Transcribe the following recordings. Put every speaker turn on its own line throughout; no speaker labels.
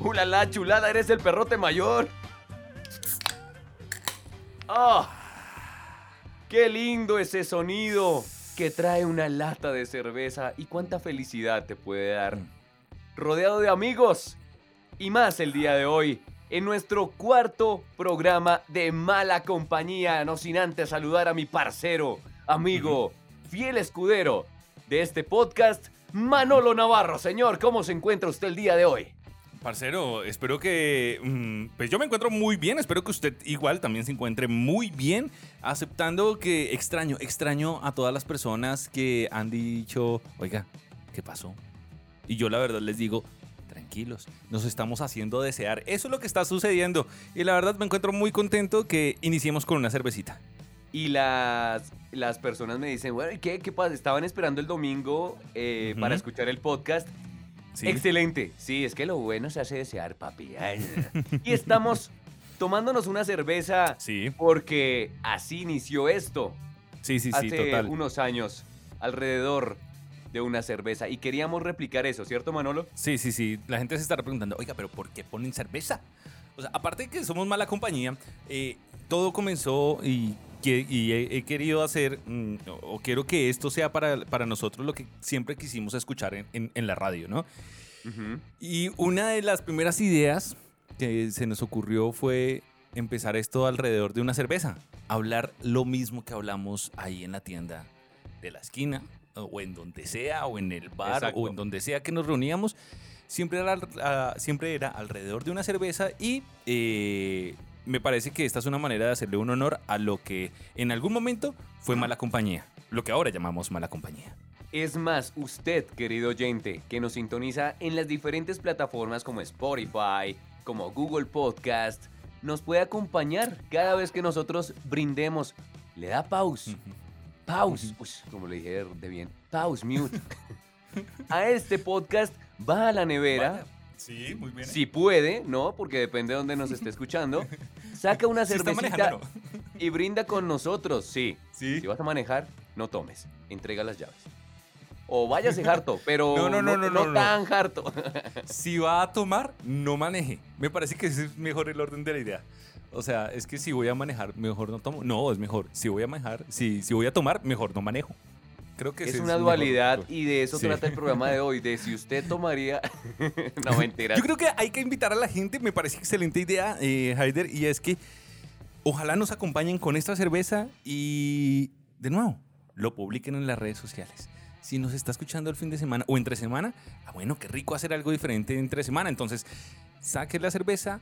¡Ulala, chulada! ¡Eres el perrote mayor! ¡Ah! ¡Qué lindo ese sonido que trae una lata de cerveza! ¿Y cuánta felicidad te puede dar? Rodeado de amigos y más el día de hoy en nuestro cuarto programa de Mala Compañía. No sin antes saludar a mi parcero, amigo, fiel escudero de este podcast, Manolo Navarro. Señor, ¿cómo se encuentra usted el día de hoy?
Parcero, espero que. mm, pues yo me encuentro muy bien. Espero que usted igual también se encuentre muy bien. Aceptando que extraño, extraño a todas las personas que han dicho, oiga, ¿qué pasó? Y yo la verdad les digo, tranquilos, nos estamos haciendo desear. Eso es lo que está sucediendo. Y la verdad me encuentro muy contento que iniciemos con una cervecita.
Y las, las personas me dicen, bueno, ¿y qué, qué pasa? Estaban esperando el domingo eh, para escuchar el podcast.
Sí.
Excelente. Sí, es que lo bueno se hace desear, papi. Ay. y estamos tomándonos una cerveza
Sí,
porque así inició esto.
sí, sí, sí,
hace
total.
unos años, alrededor de una cerveza. Y queríamos replicar eso, ¿cierto, Manolo?
Sí, sí, sí. La gente se estará preguntando, oiga, pero ¿por qué ponen cerveza? O sea, aparte de que somos mala compañía, eh, todo comenzó y, que- y he, he querido hacer, mm, o quiero que esto sea para, para nosotros lo que siempre quisimos escuchar en, en- en la radio, ¿no? Y una de las primeras ideas que se nos ocurrió fue empezar esto alrededor de una cerveza. Hablar lo mismo que hablamos ahí en la tienda de la esquina, o en donde sea, o en el bar,
Exacto.
o en donde sea que nos reuníamos. Siempre era, siempre era alrededor de una cerveza y eh, me parece que esta es una manera de hacerle un honor a lo que en algún momento fue mala compañía. Lo que ahora llamamos mala compañía.
Es más, usted, querido oyente, que nos sintoniza en las diferentes plataformas como Spotify, como Google Podcast, nos puede acompañar cada vez que nosotros brindemos. Le da pause, pause, uy, como le dije de bien, pause, mute. a este podcast va a la nevera,
Sí, muy bien.
si puede, ¿no? Porque depende de dónde nos esté escuchando. Saca una
Si
cervecita y brinda con nosotros, sí.
Sí.
Si vas a manejar, no tomes. Entrega las llaves. O váyase harto, pero
No, no, no, no, no, no.
tan harto.
Si va a tomar, no maneje. Me parece que ese es mejor el orden de la idea. O sea, es que si voy a manejar, mejor no tomo. No, es mejor. Si voy a manejar, si, si voy a tomar, mejor no manejo. Creo que
es una
mejor
dualidad
punto.
y de eso
Sí.
trata el programa de hoy, de si usted tomaría... no, mentira.
Yo creo que hay que invitar a la gente, me parece excelente idea, eh, Haider, y es que ojalá nos acompañen con esta cerveza y, de nuevo, lo publiquen en las redes sociales. Si nos está escuchando el fin de semana o entre semana, ah, bueno, qué rico hacer algo diferente entre semana. Entonces, saque la cerveza,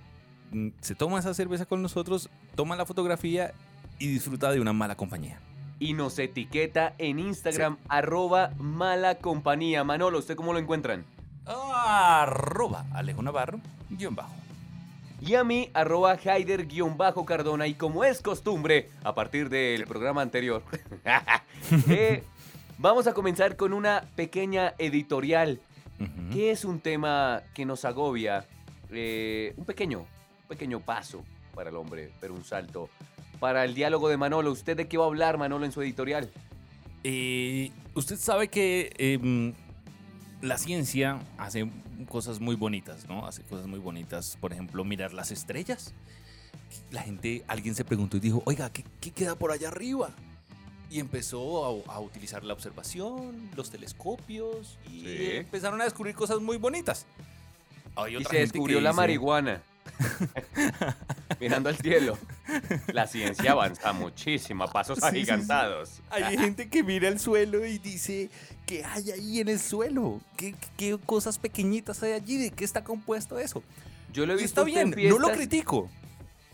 mm, se toma esa cerveza con nosotros, toma la fotografía y disfruta de una mala compañía.
Y nos etiqueta en Instagram, arroba mala compañía. Manolo, ¿usted cómo lo encuentran?
Arroba Alejo Navarro, guion bajo.
Y a mí, arroba Haider-Cardona. Y como es costumbre, a partir del programa anterior, eh, vamos a comenzar con una pequeña editorial. ¿Qué es un tema que nos agobia? Eh, un pequeño, un pequeño paso para el hombre, pero un salto. Para el diálogo de Manolo, ¿usted de qué va a hablar, Manolo, en su editorial?
Eh, usted sabe que em, la ciencia hace cosas muy bonitas, ¿no? Hace cosas muy bonitas. Por ejemplo, mirar las estrellas. La gente, alguien se preguntó y dijo, oiga, ¿qué, qué queda por allá arriba? Y empezó a, a utilizar la observación, los telescopios, y
Sí.
empezaron a descubrir cosas muy bonitas. Hay
Y se
gente que
descubrió la
dice-
marihuana. Mirando al cielo. La ciencia avanza muchísimo, a pasos
Sí, sí, sí.
agigantados.
Hay gente que mira el suelo y dice, ¿qué hay ahí en el suelo? ¿Qué, qué cosas pequeñitas hay allí? ¿De qué está compuesto eso?
Yo lo he visto
está bien,
en
no lo
fiestas-
critico.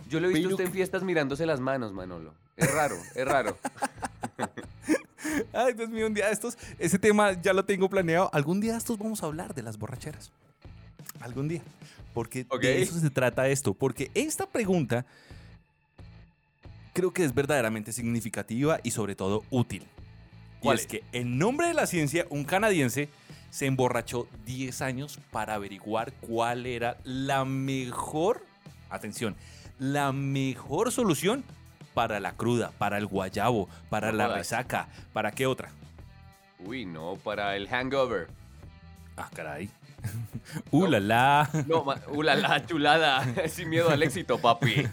Yo lo he visto
pero
usted en fiestas mirándose las manos, Manolo. Es raro, es raro.
Ay, Dios mío, un día de estos, ese tema ya lo tengo planeado. Algún día de estos vamos a hablar de las borracheras. Algún día. Porque de eso se trata esto. Porque esta pregunta creo que es verdaderamente significativa y sobre todo útil. Y
¿Cuál
es
es?
que en nombre de la ciencia, un canadiense se emborrachó 10 años para averiguar cuál era la mejor, atención, la mejor solución para la cruda, para el guayabo, para
No
la
jodas.
resaca, ¿para qué otra?
Uy, no, para el hangover.
Ah, caray. uh, la la.
No, uh, la, la chulada. Sin miedo al éxito, papi.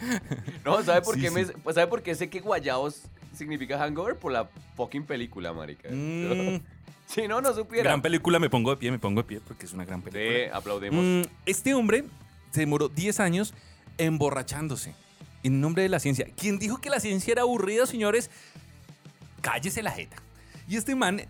no, ¿sabe por,
Sí,
qué me-
sí.
¿sabe por qué sé que guayabos significa hangover? Por la fucking película, marica.
Mm,
Si no, no supiera.
gran película, me pongo de pie, me pongo de pie porque es una gran película.
Sí, aplaudemos.
Mm, este hombre se demoró 10 años emborrachándose en nombre de la ciencia. ¿Quién dijo que la ciencia era aburrida, señores? Cállese la jeta. Y este man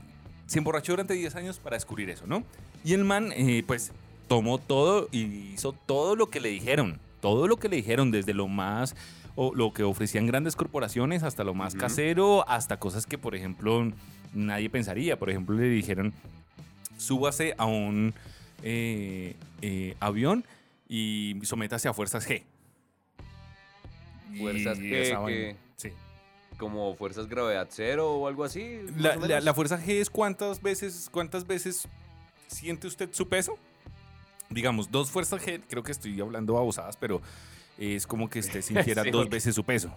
se emborrachó durante 10 años para descubrir eso, ¿no? Y el man, eh, pues, tomó todo y hizo todo lo que le dijeron. Todo lo que le dijeron, desde lo más, o lo que ofrecían grandes corporaciones, hasta lo más casero, hasta cosas que, por ejemplo, nadie pensaría. Por ejemplo, le dijeron, súbase a un eh, eh, avión y sométase a fuerzas G.
Fuerzas G, que-
sí.
Como fuerzas gravedad cero o algo así.
La, la- la fuerza G es cuántas veces, cuántas veces siente usted su peso. Digamos, dos fuerzas G, creo que estoy hablando babosadas, pero es como que usted sintiera
Sí.
dos veces su peso.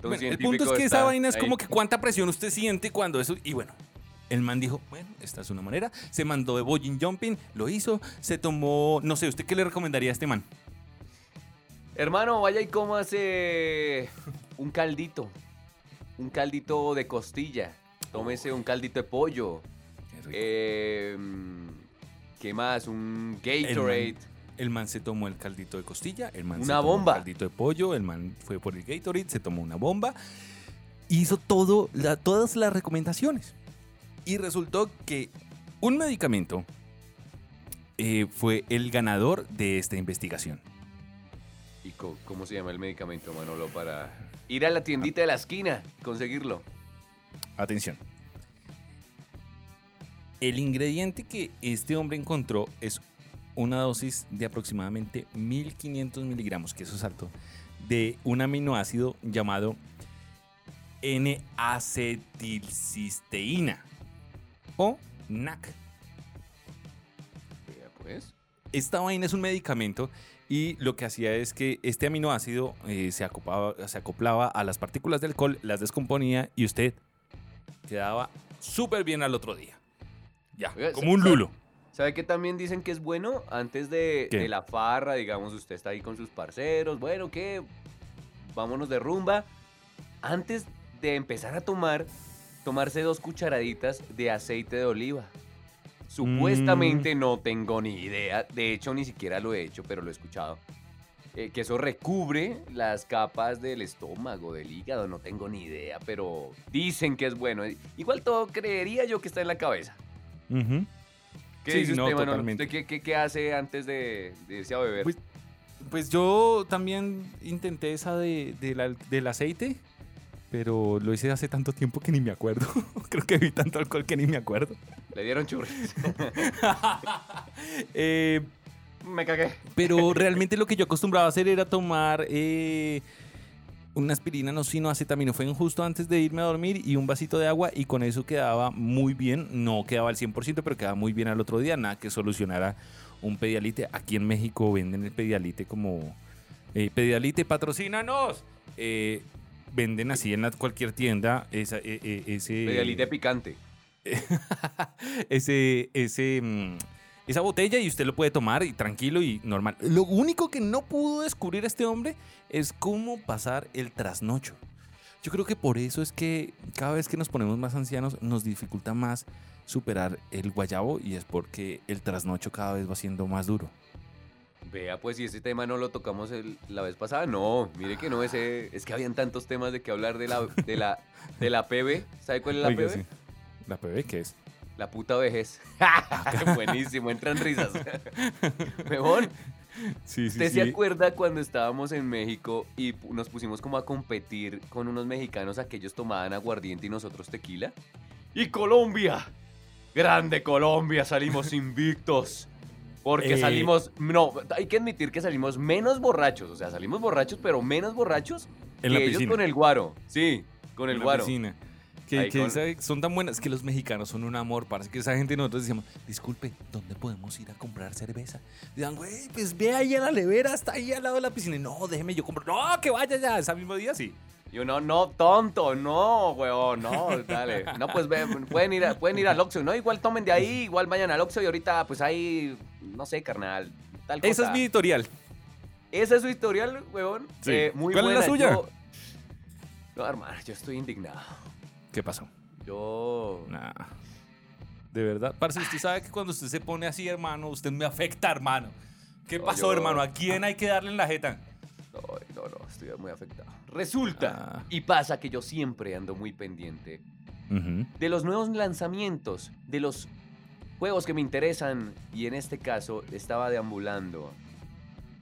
Bueno, el punto es que esa vaina es
ahí.
como que cuánta presión usted siente cuando eso. Y bueno, el man dijo, bueno, esta es una manera. Se mandó de bowling jumping, lo hizo, se tomó. No sé, ¿usted qué le recomendaría a este man?
Hermano, vaya y cómase un caldito. Un caldito de costilla. Tómese un caldito de pollo.
Qué rico.
Eh, ¿Qué más? Un Gatorade.
El man se tomó el caldito de costilla, el man se
Una
tomó
bomba.
el caldito de pollo, el man fue por el Gatorade, se tomó una bomba, hizo todo, la- todas las recomendaciones. Y resultó que un medicamento eh, fue el ganador de esta investigación.
¿Y cómo se llama el medicamento, Manolo? Para ir a la tiendita de la esquina y conseguirlo.
Atención. El ingrediente que este hombre encontró es una dosis de aproximadamente 1500 miligramos, que eso es alto, de un aminoácido llamado N-acetilcisteína o NAC.
Pues.
Esta vaina es un medicamento y lo que hacía es que este aminoácido eh, se, acoplaba, se acoplaba a las partículas del alcohol, las descomponía y usted quedaba súper bien al otro día. Ya,
Oiga,
como un
¿sabe-
lulo.
¿Sabe qué también dicen que es bueno? Antes de, de la farra, digamos, usted está ahí con sus parceros, bueno, ¿qué? Vámonos de rumba. Antes de empezar a tomar, tomarse dos cucharaditas de aceite de oliva. Supuestamente
Mm.
no tengo ni idea, de hecho ni siquiera lo he hecho, pero lo he escuchado. eh, que eso recubre las capas del estómago, del hígado, no tengo ni idea, pero dicen que es bueno. Igual todo creería yo que está en la cabeza.
Ujú.
¿Qué
Sí,
dice
no,
usted,
totalmente.
¿Usted qué, qué- qué hace antes de, de irse a beber?
Pues, Pues yo también intenté esa de, de la- del aceite, pero lo hice hace tanto tiempo que ni me acuerdo. Creo que vi tanto alcohol que ni me acuerdo.
Le dieron churros.
Eh,
Me cagué.
Pero realmente lo que yo acostumbraba a hacer era tomar eh, una aspirina, no sino acetaminofén justo antes de irme a dormir y un vasito de agua y con eso quedaba muy bien. No quedaba al 100%, pero quedaba muy bien al otro día. Nada que solucionara un pedialite. Aquí en México venden el pedialite como... Eh, pedialite, patrocínanos. Eh, venden así en cualquier tienda esa, eh, eh, ese...
Pedialite picante.
ese, ese, mm, esa botella y usted lo puede tomar y tranquilo y normal. Lo único que no pudo descubrir este hombre es cómo pasar el trasnocho. Yo creo que por eso es que cada vez que nos ponemos más ancianos nos dificulta más superar el guayabo y es porque el trasnocho cada vez va siendo más duro.
Vea, pues si ese tema no lo tocamos el- la vez pasada, no, mire que no, ese, es que habían tantos temas de que hablar de la, de la, de la PB. ¿Sabe cuál es la
Oiga,
PB?
sí. ¿La PB qué es?
La puta vejez. Buenísimo, entran risas. Mejor,
Sí,
¿usted se acuerda cuando estábamos en México y nos pusimos como a competir con unos mexicanos, aquellos tomaban aguardiente y nosotros tequila? ¡Y Colombia! ¡Grande Colombia! Salimos invictos. Porque
Eh.
salimos, no, hay que admitir que salimos menos borrachos, o sea, salimos borrachos, pero menos borrachos
En
que
la
ellos con el guaro. Sí, con el
En la
guaro.
piscina. Que, que
con-
son tan buenas que los mexicanos son un amor. Parece que esa gente nosotros decíamos, disculpe, ¿dónde podemos ir a comprar cerveza? Digan, güey, pues ve ahí a la levera, está ahí al lado de la piscina. Y, no, déjeme yo comprar. No, que vaya ya, ese mismo día sí.
Y uno, no, tonto, no, weón, no, dale. No, pues ve, pueden ir, a, pueden ir al Oxxo, ¿no? Igual tomen de ahí, igual vayan al Oxxo y ahorita, pues ahí, no sé, carnal, tal cosa.
Esa es mi editorial.
Esa es su historial, weón.
Sí.
Eh, muy
¿Cuál es la
buena.
suya?
Yo- No, hermano, yo estoy indignado.
¿Qué pasó?
Yo...
Nah. De verdad. Parce, usted sabe que cuando usted se pone así, hermano, usted me afecta, hermano. ¿Qué
No,
pasó,
yo-
hermano? ¿A quién hay que darle en la jeta?
Ay, no, no, estoy muy afectado. Resulta
Ah.
y pasa que yo siempre ando muy pendiente de los nuevos lanzamientos, de los juegos que me interesan y en este caso estaba deambulando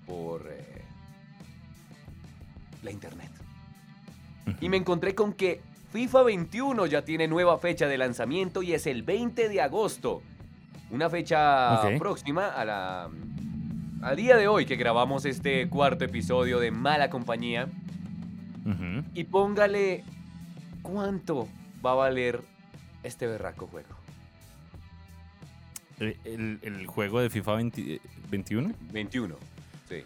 por eh, la internet. Y me encontré con que FIFA 21 ya tiene nueva fecha de lanzamiento y es el 20 de agosto. Una fecha próxima a la, al día de hoy que grabamos este cuarto episodio de Mala Compañía. Y póngale cuánto va a valer este berraco juego.
Eh, El, el juego de FIFA 20 eh, 21.
21. Sí.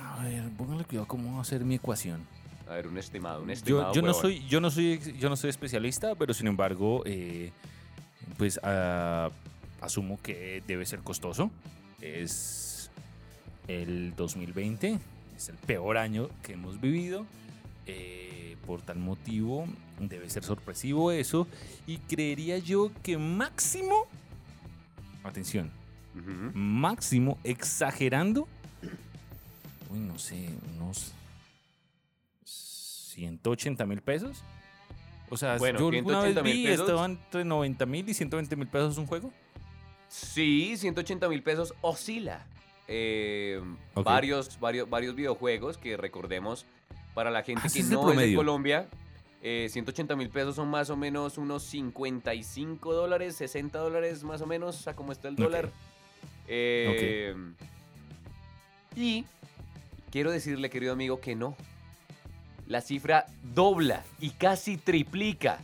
A ver, póngale cuidado cómo va a ser mi ecuación.
A ver, un estimado, un estimado.
Yo, yo no soy, yo no soy, yo no soy especialista, pero sin embargo, eh, pues ah, asumo que debe ser costoso. Es el 2020, es el peor año que hemos vivido. eh, por tal motivo, debe ser sorpresivo eso. Y creería yo que máximo, atención, máximo, exagerando, uy, no sé, unos 180 mil pesos. O sea,
Bueno,
yo alguna vez
180 mil
vi,
pesos.
estaban entre 90 mil y 120 mil pesos un juego.
Sí, 180 mil pesos oscila. Eh,
Ok.
varios, varios, varios videojuegos que recordemos para la gente
Ah,
que no es de. Colombia. eh, 180 mil pesos son más o menos unos 55 dólares, 60 dólares más o menos, a cómo está el
Ok.
dólar. Eh, Y quiero decirle, querido amigo, que no. La cifra dobla y casi triplica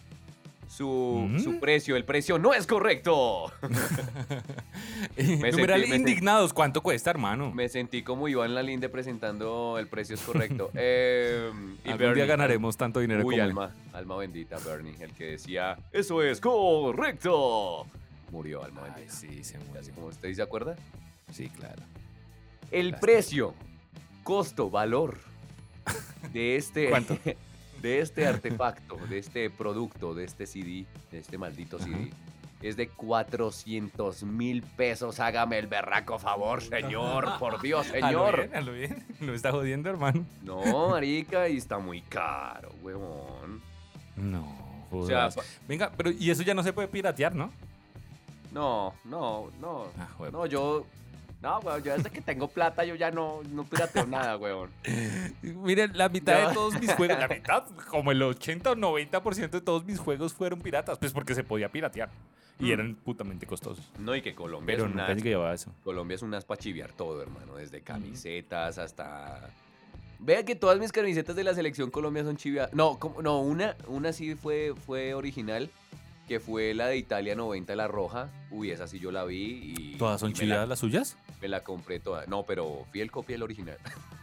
su,
Mm.
su precio. El precio no es correcto.
Numeral
sentí-
indignados, ¿cuánto cuesta, hermano?
Me sentí como Iván Lalinde presentando el precio es correcto. Eh, y
Algún
Bernie,
día ganaremos tanto dinero
Uy,
como él.
alma, alma bendita, Bernie, el que decía, eso es correcto. Murió, alma
Ay,
bendita.
sí, se murió.
Así como usted se acuerda.
Sí, claro.
El precio, costo, valor de este,
¿Cuánto?
de este artefacto, de este producto, de este CD, de este maldito
Ajá.
CD, es de 400 mil pesos. Hágame el berraco favor, señor. Por Dios,
A lo
señor.
bien, a lo bien. Lo está jodiendo, hermano.
No, marica, y está muy caro, huevón.
No,
O sea.
Venga, pero y eso ya no se puede piratear, ¿no?
no, no, no.
Ah.
No, yo... No, weón, yo desde que tengo plata yo ya no, no pirateo nada, weón.
Miren, la mitad de todos mis juegos, la mitad, como el 80 o 90% de todos mis juegos fueron piratas, pues porque se podía piratear. Y
Mm.
eran putamente costosos.
No, y que Colombia
Pero
es una...
eso.
Colombia es un as para chiviar todo, hermano. Desde camisetas hasta... Vea que todas mis camisetas de la selección Colombia son chiviadas. No, como- no una, una sí fue, fue original, que fue la de Italia 90, la roja. Uy, esa sí yo la vi y...
¿Todas son
la,
las suyas?
me la compré toda. No, pero fiel copia del original.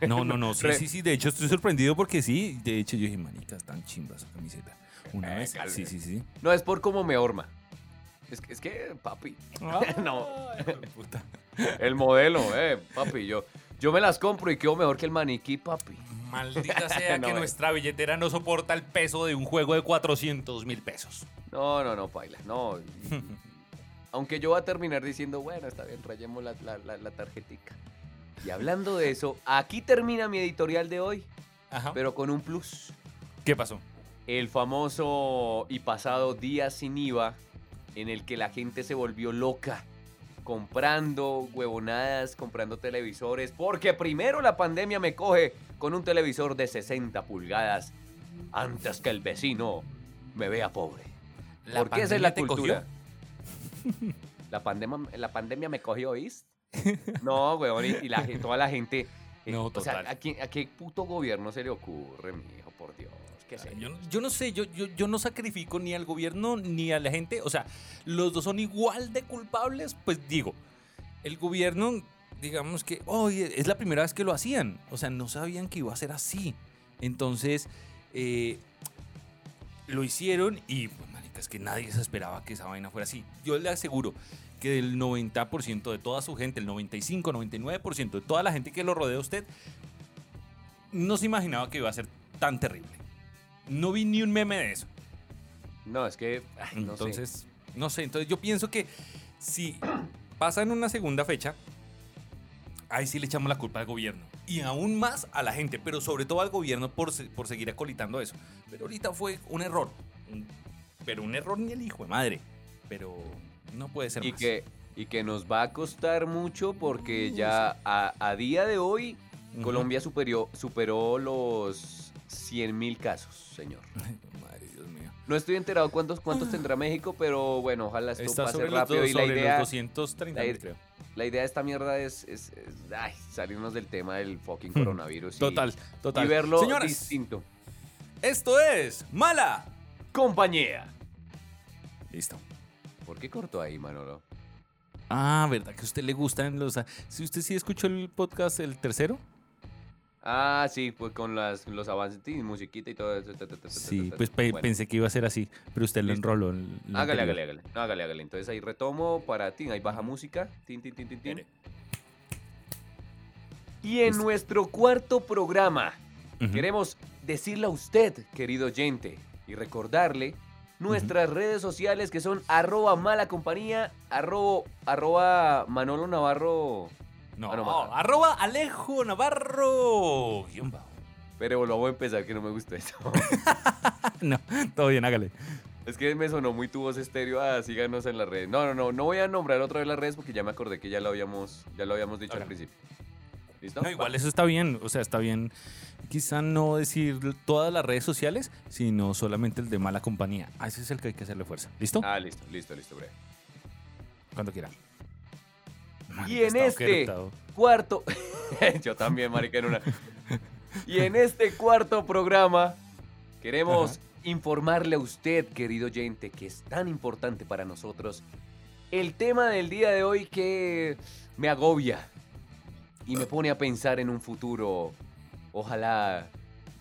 No, no, no. Sí, sí, sí. De hecho, estoy sorprendido porque sí. De hecho, yo dije, manica, están chimbas esa camiseta. Una
Eh,
vez.
calme.
Sí, sí, sí.
No, es por cómo me horma. Es que, es que papi, No.
Ay, puta.
el modelo, eh, papi, yo, yo me las compro y quedo mejor que el maniquí, papi.
Maldita sea
No,
que nuestra billetera no soporta el peso de un juego de 400 mil pesos.
No, no, no, paila, no. Aunque yo voy a terminar diciendo, bueno, está bien, rayemos la, la, la, la tarjetica. Y hablando de eso, aquí termina mi editorial de hoy,
Ajá.
pero con un plus.
¿Qué pasó?
El famoso y pasado día sin IVA, en el que la gente se volvió loca, comprando huevonadas, comprando televisores, porque primero la pandemia me coge con un televisor de 60 pulgadas antes que el vecino me vea pobre.
¿La
Porque esa es la cultura. La pandemia, la pandemia me cogió, ¿oís? No, huevón, y, y la, gen- toda la gente... eh,
No,
o sea,
total.
¿a, quién- ¿a qué puto gobierno se le ocurre, mi hijo, por Dios? ¿Qué sé
Yo, yo no sé, yo, yo, yo no sacrifico ni al gobierno ni a la gente. O sea, los dos son igual de culpables. Pues digo, el gobierno, digamos que, oye, es la primera vez que lo hacían. O sea, no sabían que iba a ser así. Entonces, eh, lo hicieron y, marica, es que nadie se esperaba que esa vaina fuera así. Yo le aseguro que del 90% de toda su gente, el 95, 99% de toda la gente que lo rodea a usted, no se imaginaba que iba a ser tan terrible. No vi ni un meme de eso.
No, es que. ay, no sé.
entonces, no sé, entonces yo pienso que si pasa en una segunda fecha, ahí sí le echamos la culpa al gobierno. Y aún más a la gente, pero sobre todo al gobierno por, por seguir acolitando eso. Pero ahorita fue un error. Un- pero un error ni el hijo de madre. Pero no puede ser
Y
más.
que, y que nos va a costar mucho porque ya a, a día de hoy. Colombia superió, superó los 100 mil casos, señor.
Madre, Dios mío.
No estoy enterado cuántos, cuántos tendrá México, pero bueno, ojalá esto
Está
pase
sobre,
rápido. y la
sobre los
idea,
230
la
creo.
la idea de esta mierda es, es- es, ay, salirnos del tema del fucking coronavirus. y-
Total, total.
Y verlo
Señoras,
distinto.
esto es Mala.
Compañía.
Listo.
¿Por qué cortó ahí, Manolo?
Ah, ¿verdad que a usted le gustan los... Si usted sí escuchó el podcast, el tercero.
Ah, sí, pues con las, los avances y musiquita y todo eso. ta, ta, ta, ta,
Sí,
ta, ta.
pues pe-
Bueno,
pensé que iba a ser así, pero usted lo enroló. en
Hágale, hágale, hágale. No, hágale, hágale. Entonces ahí retomo para ti. Ahí baja música. Tin, tin, tin, tin. Y en
Listo.
nuestro cuarto programa queremos decirle a usted, querido oyente, y recordarle nuestras redes sociales que son arroba mala compañía, arroba, arroba Manolo Navarro.
No,
Ah, no, ma-
arroba Alejo Navarro. guion bajo.
Pero lo voy a empezar que no me gustó eso.
no, todo bien, hágale.
es que me sonó muy tu voz estéreo. Ah, síganos en las redes. No, no, no. No voy a nombrar otra vez las redes porque ya me acordé que ya lo habíamos, ya lo habíamos dicho al principio. ¿Listo?
No, igual eso está bien, o sea, está bien quizá no decir todas las redes sociales, sino solamente el de mala compañía. A ese es el que hay que hacerle fuerza. ¿Listo?
Ah, listo, listo, listo, breve.
Cuando quiera.
Y en este cuarto. Yo también, marica, en una. Y en este cuarto programa queremos informarle a usted, querido oyente, que es tan importante para nosotros el tema del día de hoy que me agobia y me pone a pensar en un futuro, ojalá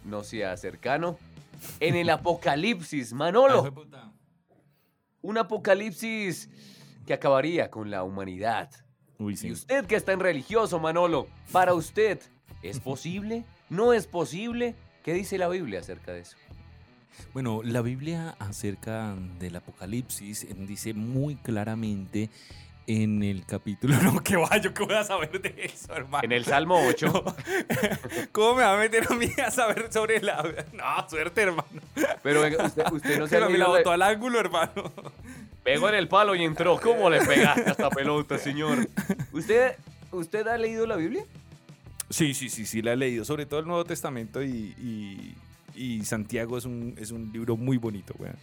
no sea cercano, en el apocalipsis, Manolo. Un apocalipsis que acabaría con la humanidad.
Uy,
Y usted que está en religioso, Manolo, para usted, ¿es posible? ¿No es posible? ¿Qué dice la Biblia acerca de eso?
Bueno, la Biblia acerca del Apocalipsis eh, dice muy claramente en el capítulo. No, que vaya, qué voy a saber de eso, hermano.
En el Salmo 8,
¿Cómo me va a meter a mí a saber sobre la. No, suerte, hermano.
pero usted, usted no se ha
la botó al ángulo, hermano.
Pegó en el palo y entró. ¿Cómo le pegaste a esta pelota, señor? ¿Usted, ¿Usted ha leído la Biblia?
Sí, sí, sí, sí, la he leído. Sobre todo el Nuevo Testamento y, y- y Santiago es un, es un libro muy bonito, weón.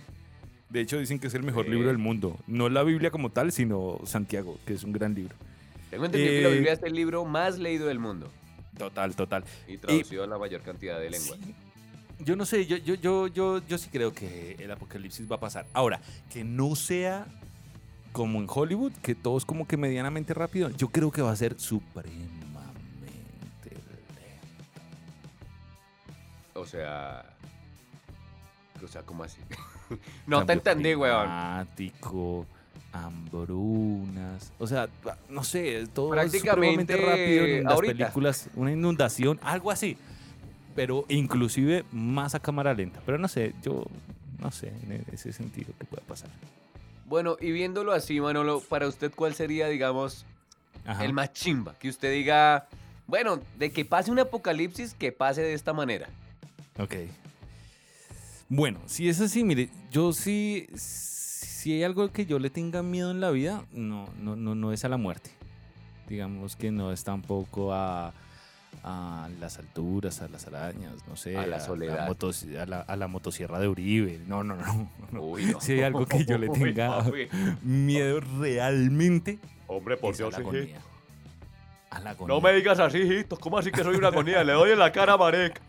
De hecho, dicen que es el mejor libro del mundo. No la Biblia como tal, sino Santiago, que es un gran libro.
Tengo entendido que la
Eh,
Biblia es el libro más leído del mundo
Total, total.
y traducido a la mayor cantidad de lenguas.
Sí. Yo no sé, yo, yo, yo, yo, yo sí creo que el apocalipsis va a pasar. Ahora, que no sea como en Hollywood, que todo es como que medianamente rápido, yo creo que va a ser supremamente lento.
O sea... O sea, ¿cómo así? no te entendí, weón.
Climático, hambrunas, o sea, no sé, todo
Prácticamente
es rápido en las
ahorita.
películas, una inundación, algo así. Pero inclusive más a cámara lenta. Pero no sé, yo no sé en ese sentido qué pueda pasar.
Bueno, y viéndolo así, Manolo, para usted, ¿cuál sería, digamos,
Ajá.
el más chimba? Que usted diga, bueno, de que pase un apocalipsis, que pase de esta manera.
Ok. Bueno, si es así, mire, yo sí, si hay algo que yo le tenga miedo en la vida, no, no, no, no es a la muerte. Digamos que no es tampoco a, a las alturas, a las arañas, no sé.
A la soledad.
motos- a, la, a la motosierra de Uribe. No, no, no. no.
Uy, no.
Si hay algo que yo le tenga miedo realmente,
Hombre, por
a
Dios.
A la agonía.
No me digas así, hijitos. ¿Cómo así que soy una agonía? Le doy en la cara, Marek.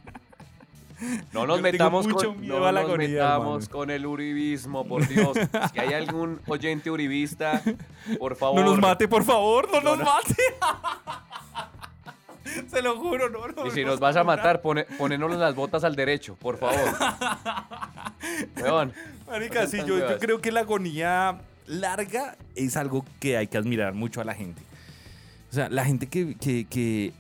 No nos
Yo
metamos, con, no nos
agonía,
metamos con el uribismo, por Dios. Si hay algún oyente uribista, por favor.
No nos mate, por favor, no,
No,
nos
no.
mate. Se lo juro, no, no.
Y si
no
nos vas a matar, pone, ponenos las botas al derecho, por favor. Weón.
Marica, sí, yo, yo creo que la agonía larga es algo que hay que admirar mucho a la gente. O sea, la gente que, que- que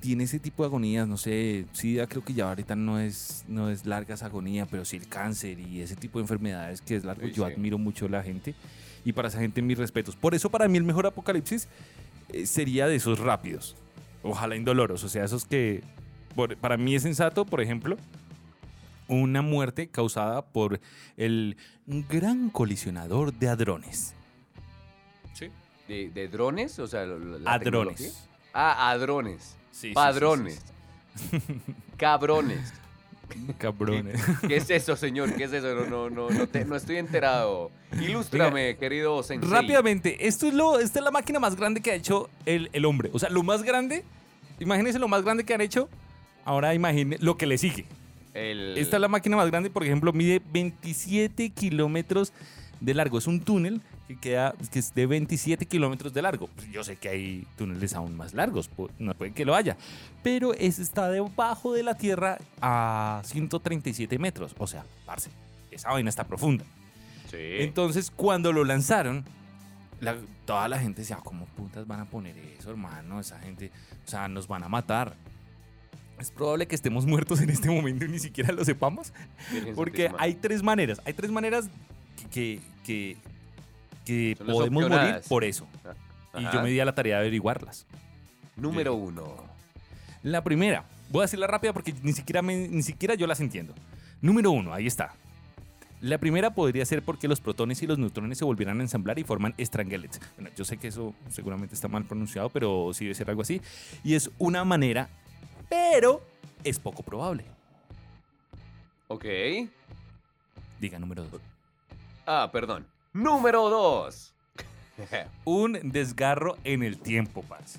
tiene ese tipo de agonías, no sé, SIDA creo que ya ahorita no es, no es larga esa agonía, pero sí el cáncer y ese tipo de enfermedades que es largo,
Sí,
yo
sí.
admiro mucho a la gente. Y para esa gente mis respetos. Por eso para mí el mejor apocalipsis eh, sería de esos rápidos. Ojalá indoloros, o sea, esos que por- para mí es sensato, por ejemplo, una muerte causada por el gran colisionador de hadrones.
Sí. ¿De, de drones? O sea, la- la tecnología.
Hadrones.
Ah, hadrones.
Sí, sí,
Padrones.
sí,
Cabrones.
sí. Cabrones.
¿Qué es eso, señor? ¿Qué es eso? No, no, no, no, te- no estoy enterado. Ilústrame, querido sensei.
Rápidamente, esto es lo, esta es la máquina más grande que ha hecho el, el hombre. O sea, lo más grande, imagínense lo más grande que han hecho. Ahora imaginen lo que le sigue.
El-
Esta es la máquina más grande, por ejemplo, mide 27 kilómetros de largo. Es un túnel que queda, que es de 27 kilómetros de largo. Pues yo sé que hay túneles aún más largos, no puede que lo haya. Pero ese está debajo de la tierra a 137 metros. O sea, parce, esa vaina está profunda.
Sí.
Entonces, cuando lo lanzaron, la- toda la gente decía, ¿cómo putas van a poner eso, hermano? Esa gente, o sea, nos van a matar. Es probable que estemos muertos en este momento y ni siquiera lo sepamos. Porque hay tres maneras. Hay tres maneras que, que, que
Son
podemos morir por eso. Y yo me di a la tarea de averiguarlas.
Número uno.
La primera, voy a decirla rápida porque ni siquiera, me- ni siquiera yo las entiendo. Número uno, ahí está. La primera podría ser porque los protones y los neutrones se volvieran a ensamblar y forman stranglets. Bueno, yo sé que eso seguramente está mal pronunciado, pero sí debe ser algo así. Y es una manera, pero es poco probable.
Ok.
Diga número dos.
Ah, perdón. Número dos.
Un desgarro en el tiempo, parce.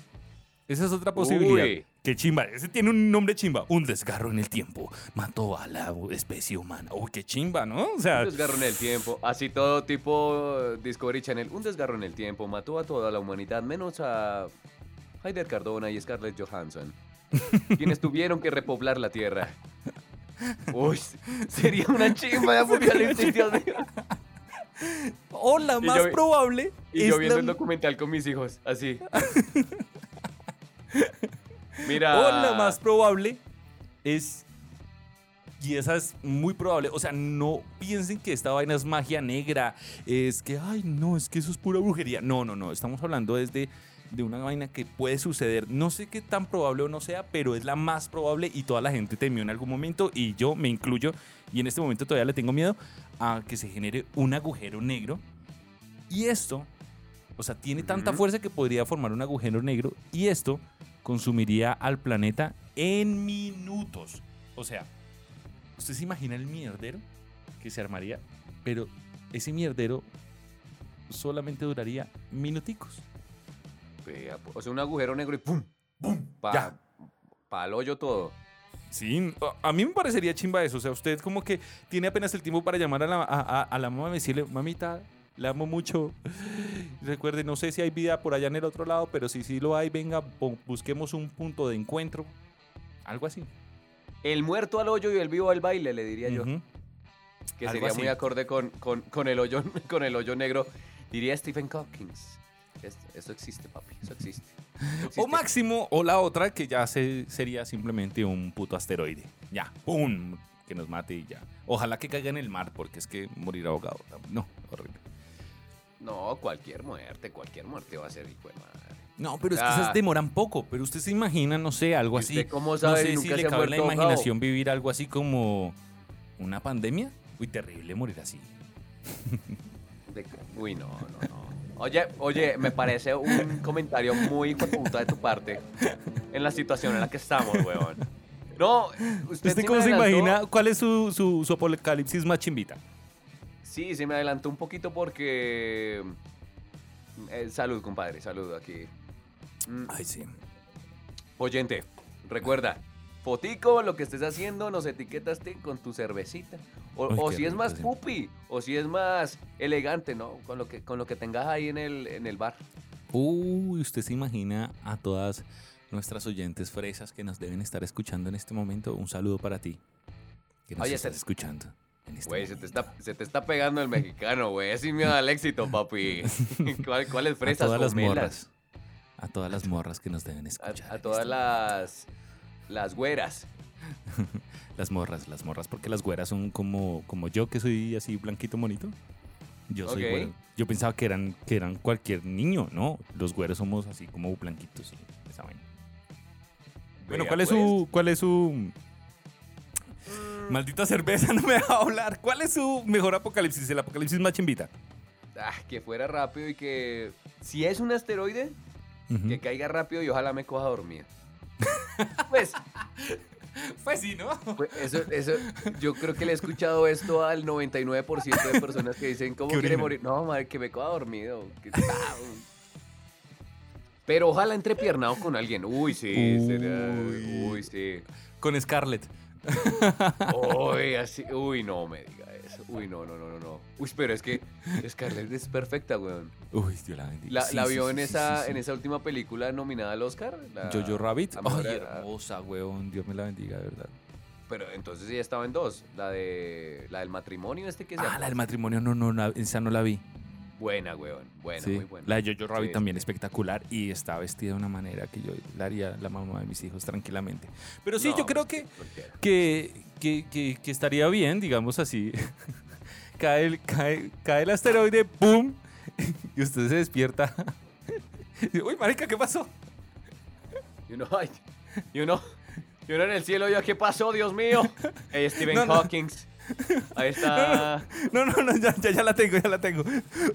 Esa es otra posibilidad.
Uy.
Que chimba. Ese tiene un nombre chimba. Un desgarro en el tiempo. Mató a la especie humana. Uy, qué chimba, ¿no? O sea,
Un desgarro en el tiempo. Así todo tipo eh, Discovery Channel. Un desgarro en el tiempo. Mató a toda la humanidad, menos a Heider Cardona y Scarlett Johansson. quienes tuvieron que repoblar la Tierra. Uy, sería una chimba de apocalipsis, Dios mío.
O la
Y
más
yo vi-
probable
Y
es
yo viendo
la-
el documental con mis hijos, así. Mira.
O la más probable es. Y esa es muy probable. O sea, no piensen que esta vaina es magia negra. Es que, ay, no, es que eso es pura brujería. No, no, no. Estamos hablando desde de una vaina que puede suceder. No sé qué tan probable o no sea, pero es la más probable y toda la gente temió en algún momento. Y yo me incluyo. Y en este momento todavía le tengo miedo a que se genere un agujero negro. Y esto, o sea, tiene tanta fuerza que podría formar un agujero negro. Y esto consumiría al planeta en minutos. O sea, ¿usted se imagina el mierdero que se armaría? Pero ese mierdero solamente duraría minuticos.
Vea, O sea, un agujero negro y ¡pum! ¡pum! Pa,
Ya.
pa' al hoyo todo.
Sí, a- mí me parecería chimba eso. O sea, usted como que tiene apenas el tiempo para llamar a la, a, a- a la mamá y decirle, mamita, la amo mucho. Recuerde, no sé si hay vida por allá en el otro lado, pero si sí lo hay, venga, bu- busquemos un punto de encuentro. Algo así.
El muerto al hoyo y el vivo al baile, le diría yo. Que
Algo
sería
así.
muy acorde con, con, con el hoyo, con el hoyo negro. Diría Stephen Hawking. Es- Eso existe, papi. Eso existe.
O máximo, o la otra que ya se, sería simplemente un puto asteroide. Ya, ¡pum! Que nos mate y ya. Ojalá que caiga en el mar, porque es que morir ahogado. No, horrible.
No, cualquier muerte, cualquier muerte va a ser hijo de madre.
No, pero es que esas demoran poco. Pero usted se imagina, no sé, algo
¿Y
así.
usted cómo
no
sabe
sé
si
le cabe la imaginación vivir algo así como una pandemia. Uy, terrible morir así.
De- Uy, no, no, no. Oye, oye, me parece un comentario muy puta de tu parte en la situación en la que estamos, weón. No, usted,
¿Usted
sí
cómo se
adelantó-
imagina? ¿Cuál es su, su, su apocalipsis más chimbita?
Sí, sí me adelantó un poquito porque... eh, salud, compadre, salud aquí. Mm,
Ay, sí.
Oyente, recuerda, fotico, lo que estés haciendo, nos etiquetaste con tu cervecita. O,
Uy,
o
qué
si es más pupi, o si es más elegante, ¿no? Con lo que, con lo que tengas ahí en el, en el bar.
Uy, usted se imagina a todas nuestras oyentes fresas que nos deben estar escuchando en este momento, un saludo para ti. Que nos
Oye,
estás
se-
escuchando. este
Güey, se te, está, se te está pegando el mexicano, güey. Sin miedo al éxito, papi. ¿Cuál- ¿Cuáles
a
fresas?
todas las morras. A todas las morras que nos deben
A,
escuchar.
a todas
este
las, las güeras.
Las morras, las morras, porque las güeras son como, como yo que soy así blanquito bonito. Yo soy
Ok.
güero. Yo pensaba que eran, que eran cualquier niño, ¿no? Los güeros somos así como blanquitos y. Bueno, ¿cuál es
pues.
su. ¿Cuál es su.
Mm,
Maldita cerveza, no me deja hablar. ¿Cuál es su mejor apocalipsis? El apocalipsis más chimbita.
ah, que fuera rápido y que... Si es un asteroide, que caiga rápido y ojalá me coja dormida. Pues,
Pues sí, ¿no?
pues, eso, eso, yo creo que le he escuchado esto al 99% de personas que dicen, ¿cómo
Que
quiere morir? No, madre, que me coja dormido. que- Pero ojalá entrepiernado con alguien. Uy, sí. sería-
Uy.
uy sí.
Con Scarlett.
Uy, así. Uy, no me diga eso. Uy, no, no, no, no, no. Uy, pero es que Scarlett es perfecta, weón.
Uy, Dios la bendiga.
La,
Sí,
la
sí,
vio
sí,
en,
sí,
esa,
sí, sí.
en esa última película nominada al Oscar. la-
Jojo Rabbit.
la mejor-
Ay, hermosa, weón. Dios me la bendiga, de verdad.
Pero entonces ella estaba en dos. La de la del matrimonio este que se
Ah, la del matrimonio, no, no, esa no la vi.
Buena, weón. Buena,
Sí.
muy buena.
La de Jojo Rabbit
Sí,
también espectacular y está vestida de una manera que yo la haría la mamá de mis hijos tranquilamente. Pero sí,
No,
yo creo
es
que,
cualquiera.
que, que, que- que estaría bien, digamos así. Cae, el, cae, cae el asteroide, ¡pum! Y usted se despierta. Y, Uy, marica, ¿qué pasó?
Y uno, ay, y uno, y uno en el cielo, yo, ¿qué pasó, Dios mío? Hey, Stephen
No, no.
Hawking. Ahí está.
No, no, no, ya, ya, ya la tengo, ya la tengo.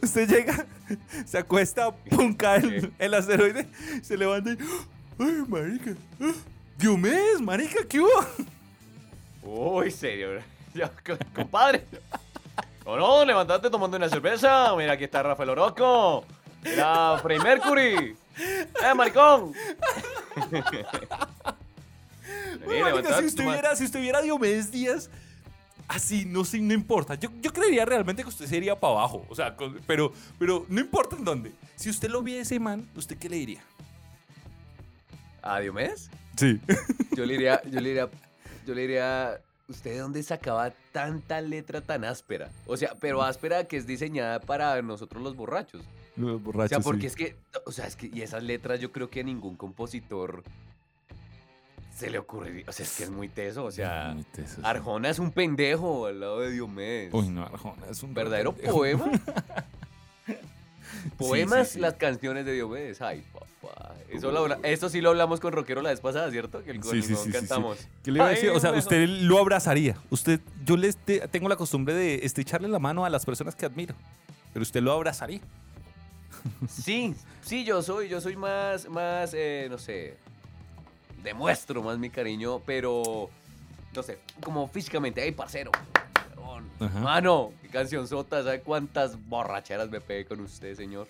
Usted llega, se acuesta, ¡pum! cae el, el asteroide, se levanta y. ¡Ay, marica! ¡Ah! ¡Diomedes, marica! ¿Qué hubo?
Uy, serio. Compadre. No, no, levantate tomando una cerveza. Mira, aquí está Rafael Orozco. Mira, Frey Mercury. ¡Eh, maricón!
Marica,
levantate,
si usted
toma-
viera, si usted viera a Diomedes Díaz, así, no sé, no importa. Yo, yo creería realmente que usted sería para abajo. O sea, con- pero, pero no importa en dónde. Si usted lo viera ese man, ¿usted qué le diría?
¿A Diomedes?
Sí.
Yo le diría, yo le diría, yo le diría, ¿usted de dónde sacaba tanta letra tan áspera? O sea, pero áspera que es diseñada para nosotros los borrachos.
Los
O
borrachos.
sea, porque es que, o sea, es que, y esas letras yo creo que a ningún compositor se le ocurriría, o sea, es que es muy teso, o sea, Arjona es un pendejo al lado de Diomedes.
Uy, no, Arjona es un
¿Verdadero
pendejo.
poema? Poemas,
sí, sí.
las canciones de Diomedes. Ay, papá. Eso, lo habla- eso sí lo hablamos con Rockero la vez pasada, ¿cierto? Que con
Sí,
el
sí,
huevón
sí, sí, sí.
cantamos.
¿Qué le iba a decir?
Ay,
O sea,
mejor.
usted lo abrazaría. Usted, yo les te- tengo la costumbre de estrecharle la mano a las personas que admiro. Pero usted lo abrazaría.
Sí, sí, yo soy, yo soy más, más, eh, no sé, demuestro más mi cariño, pero, no sé, como físicamente, ay, parcero.
Ajá.
Mano, qué canción sota, ¿sabe cuántas borracheras me pegué con usted, señor?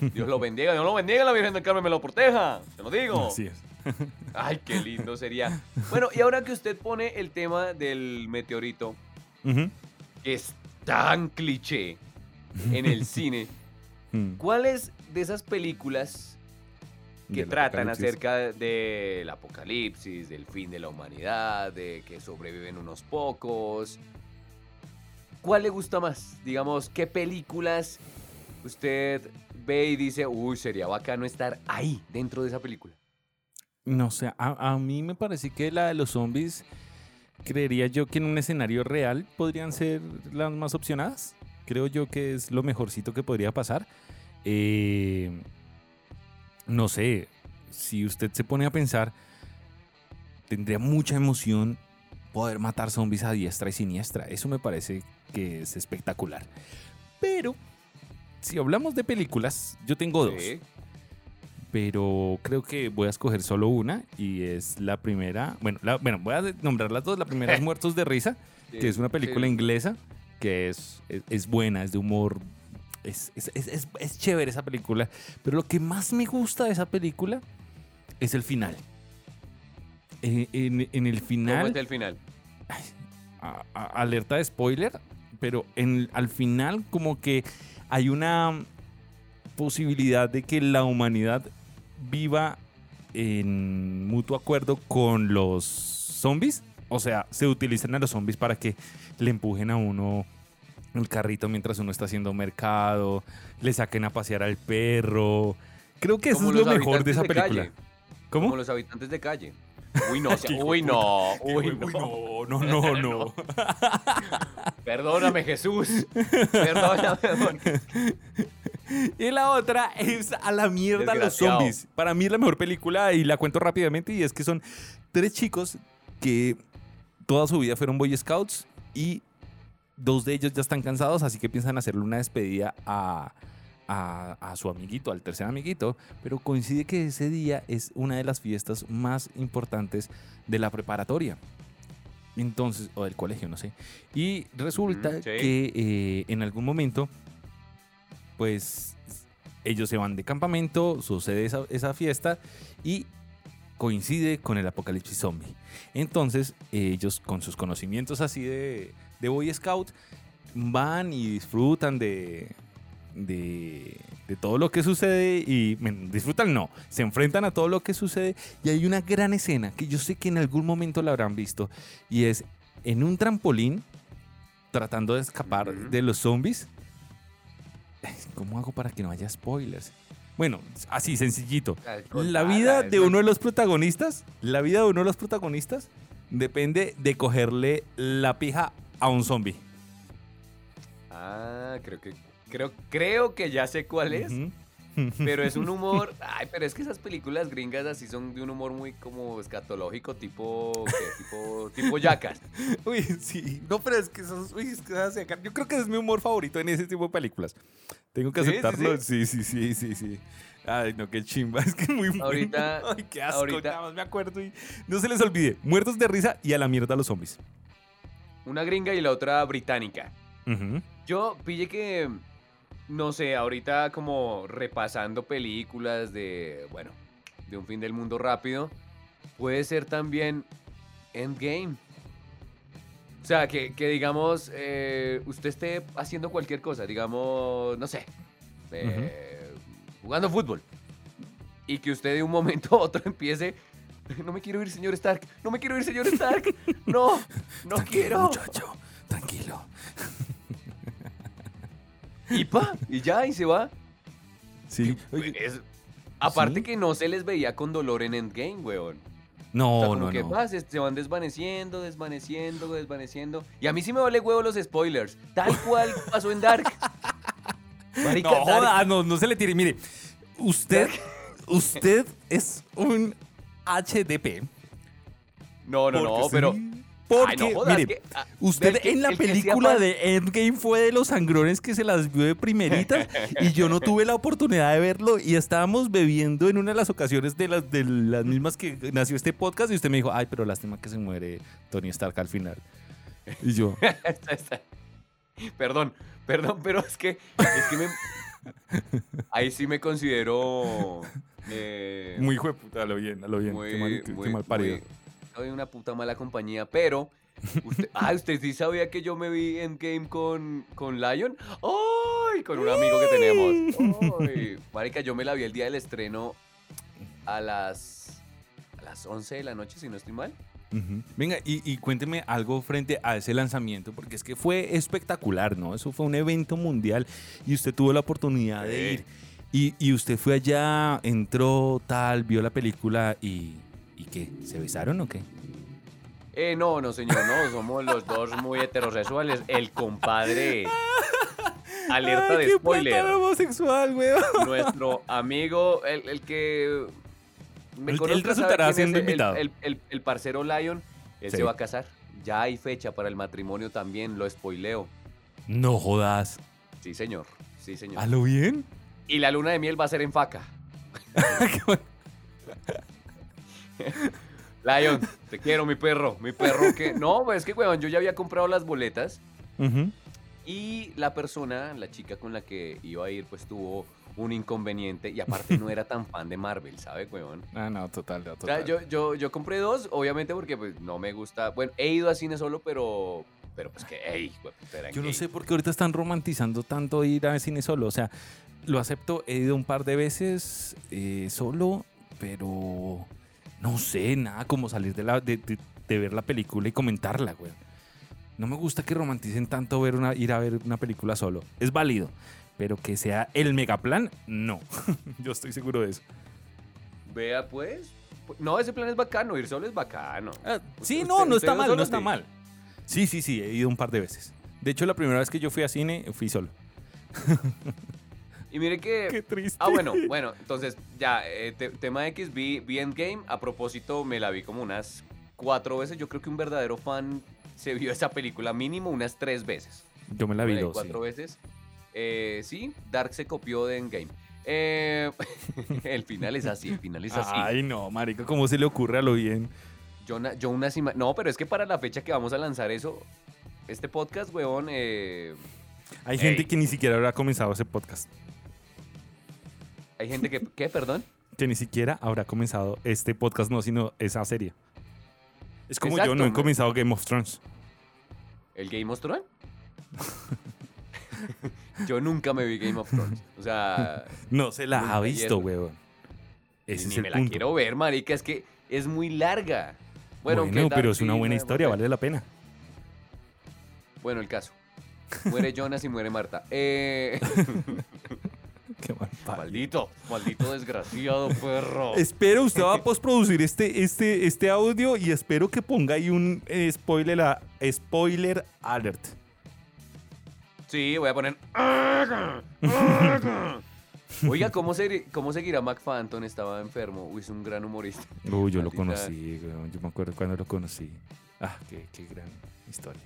Dios lo bendiga, Dios lo bendiga, la Virgen del Carmen me lo proteja, te lo digo.
Así es.
Ay, qué lindo sería. Bueno, y ahora que usted pone el tema del meteorito, que es tan cliché en el cine,
Mm.
¿cuáles de esas películas que
Del
tratan acerca del apocalipsis, del fin de la humanidad, de que sobreviven unos pocos. ¿Cuál le gusta más? Digamos, ¿qué películas usted ve y dice, uy, sería bacano estar ahí, dentro de esa película?
No sé, a, mí me parece que la de los zombies, creería yo que en un escenario real podrían ser las más opcionadas. Creo yo que es lo mejorcito que podría pasar. Eh, no sé, si usted se pone a pensar, tendría mucha emoción poder matar zombies a diestra y siniestra. Eso me parece que es espectacular. Pero, si hablamos de películas, yo tengo dos
Sí.
pero creo que voy a escoger solo una y es la primera. Bueno, la- bueno voy a nombrar las dos. La primera es Muertos de Risa, que es una película
Sí.
inglesa que es, es, es buena, es de humor. Es, es, es- es- es chévere esa película. Pero lo que más me gusta de esa película es el final. En, en el
¿Cómo
final
es el final?
a- a- alerta de spoiler, pero en, al final como que hay una posibilidad de que la humanidad viva en mutuo acuerdo con los zombies. O sea, se utilizan a los zombies para que le empujen a uno el carrito mientras uno está haciendo mercado, le saquen a pasear al perro. Creo que eso
Como
es lo mejor de esa película. ¿Cómo?
Como los habitantes de calle. Uy, no, o sea, uy, no, uy, no.
no, no, no.
Perdóname, Jesús. Perdóname. porque-
Y la otra es a la mierda los zombies. Para mí es la mejor película y la cuento rápidamente y es que son tres chicos que toda su vida fueron Boy Scouts y dos de ellos ya están cansados, así que piensan hacerle una despedida a, a- a su amiguito, al tercer amiguito, pero coincide que ese día es una de las fiestas más importantes de la preparatoria. Entonces, o del colegio, no sé. Y resulta
sí.
que eh, en algún momento, pues ellos se van de campamento, sucede esa, esa fiesta y coincide con el apocalipsis zombie. Entonces, ellos con sus conocimientos así de, de Boy Scout van y disfrutan de, de, de todo lo que sucede y disfrutan no, se enfrentan a todo lo que sucede y hay una gran escena que yo sé que en algún momento la habrán visto y es en un trampolín tratando de escapar de los zombies. ¿Cómo hago para que no haya spoilers? Bueno, así sencillito. La vida de uno de los protagonistas, la vida de uno de los protagonistas depende de cogerle la pija a un zombie.
Ah, creo que creo creo que ya sé cuál es, pero es un humor, ay, pero es que esas películas gringas así son de un humor muy como escatológico, tipo ¿qué? tipo tipo yacas.
Uy, sí. No, pero es que esos, uy, es que esas acá- yo creo que es mi humor favorito en ese tipo de películas. Tengo que
¿Sí? ¿Sí,
aceptarlo. Sí, sí, sí, sí, sí. Ay, no, qué chimba. Es que muy bueno.
Ahorita-
Ay, qué asco.
ahorita-
Nada más me acuerdo y no se les olvide. Muertos de risa y a la mierda los zombies.
Una gringa y la otra británica. Yo pille que, no sé, ahorita como repasando películas de, bueno, de un fin del mundo rápido, puede ser también Endgame. O sea, que, que digamos, eh, usted esté haciendo cualquier cosa, digamos, no sé, eh, jugando fútbol, y que usted de un momento a otro empiece... No me quiero ir, señor Stark. No me quiero ir, señor Stark. No, no
Tranquilo,
quiero.
muchacho. Tranquilo.
Y pa, y ya, y se va.
Sí.
Es- aparte
¿sí?
que no se les veía con dolor en Endgame, weón.
no,
O sea, como
no,
que
no.
pa, se, van desvaneciendo, desvaneciendo, desvaneciendo. Y a mí sí me vale huevo los spoilers. Tal cual pasó en Dark. Marica,
No,
Dark-
joda, no, no se le tire. Mire, usted, usted es un HDP.
No, no, no, pero.
sí. Porque,
Ay, no jodas,
mire,
que, ah,
usted
que-
en la película de Endgame fue de los sangrones que se las vio de primeritas y yo no tuve la oportunidad de verlo y estábamos bebiendo en una de las ocasiones de las, de las mismas que nació este podcast y usted me dijo, ay, pero lástima que se muere Tony Stark al final. Y yo,
Perdón, perdón, pero es que. Es que me. Ahí sí me considero. eh,
muy jueputa, a lo bien, a lo bien,
muy,
qué mal, qué- mal parido.
muy- soy una puta mala compañía, pero. Usted, ah, usted sí sabía que yo me vi en game con, con Lion. ¡Ay! Con un amigo que tenemos. ¡Ay! Marica, yo me la vi el día del estreno a las. A las 11 de la noche, si no estoy mal.
Venga, y, y cuénteme algo frente a ese lanzamiento, porque es que fue espectacular, ¿no? Eso fue un evento mundial y usted tuvo la oportunidad de ir. Y, y usted fue allá, entró, tal, vio la película y. ¿Y qué? ¿Se besaron o qué?
Eh, no, no, señor, no. Somos los dos muy heterosexuales. El compadre. Alerta
Ay,
de
qué
spoiler.
homosexual, weón.
nuestro amigo, el, el que me
Él- él resultará siendo
el-
invitado.
El, el- el parcero Lion, él
Sí.
se va a casar. Ya hay fecha para el matrimonio también, lo spoileo.
No jodas.
Sí, señor. Sí, señor.
¿A lo bien?
Y la luna de miel va a ser en faca. Lion, te quiero, mi perro. Mi perro que. No, pues es que, weón, yo ya había comprado las boletas.
Ujú.
Y la persona, la chica con la que iba a ir, pues tuvo un inconveniente. Y aparte no era tan fan de Marvel, ¿sabe, weón?
Ah, no, total, no,
O sea,
total.
yo, yo, yo compré dos, obviamente porque pues no me gusta. Bueno, he ido a cine solo, pero. Pero pues que, ey, hueputa, era
Yo no
gay.
sé por qué ahorita están romantizando tanto ir al cine solo. O sea, lo acepto, he ido un par de veces eh, solo, pero no sé, nada como salir de, la, de, de- de ver la película y comentarla, güey. No me gusta que romanticen tanto ver una, ir a ver una película solo. Es válido, pero que sea el megaplan, no. Yo estoy seguro de eso.
Vea pues. No, ese plan es bacano, ir solo es bacano.
Ah, sí,
Usted-
no, no está mal, no está
sí.
mal. Sí, sí, sí, he ido un par de veces. De hecho, la primera vez que yo fui a cine, fui solo.
Y mire que...
triste.
Ah, bueno, bueno, entonces ya, eh, te- tema X, vi, vi Endgame. A propósito, me la vi como unas cuatro veces. Yo creo que un verdadero fan se vio esa película mínimo unas tres veces.
Yo me la vi dos.
cuatro
sí.
veces. Eh, sí, Dark se copió de Endgame. Eh, el final es así, el final es así.
Ay, no, marica, ¿cómo se le ocurre a lo bien?
Yo, na- yo unas No, pero es que para la fecha que vamos a lanzar eso, este podcast, weón, eh,
Hay
Ey.
gente que ni siquiera habrá comenzado ese podcast.
Hay gente que... ¿Qué? Perdón.
Que ni siquiera habrá comenzado este podcast, no, sino esa serie. Es como yo no he comenzado Game of Thrones.
¿El Game of Thrones? yo nunca me vi Game of Thrones. O sea,
No se la ha visto, weón. Ese
ni
es el
me la
punto.
quiero ver, marica. Es que es muy larga. Bueno,
Bueno,
aunque
pero es una buena historia, vale la pena.
Bueno, el caso. Muere Jonas y muere Marta. Eh,
Qué mal parido.
maldito, maldito desgraciado perro.
Espero, usted va a postproducir este, este, este audio y espero que ponga ahí un eh, spoiler, a- spoiler alert.
Sí, voy a poner. Oiga, ¿cómo, se- ¿cómo seguirá McFanton? Estaba enfermo. Uy, es un gran humorista.
Uy, yo lo conocí. Yo me acuerdo cuando lo conocí. Ah, qué, qué gran historia.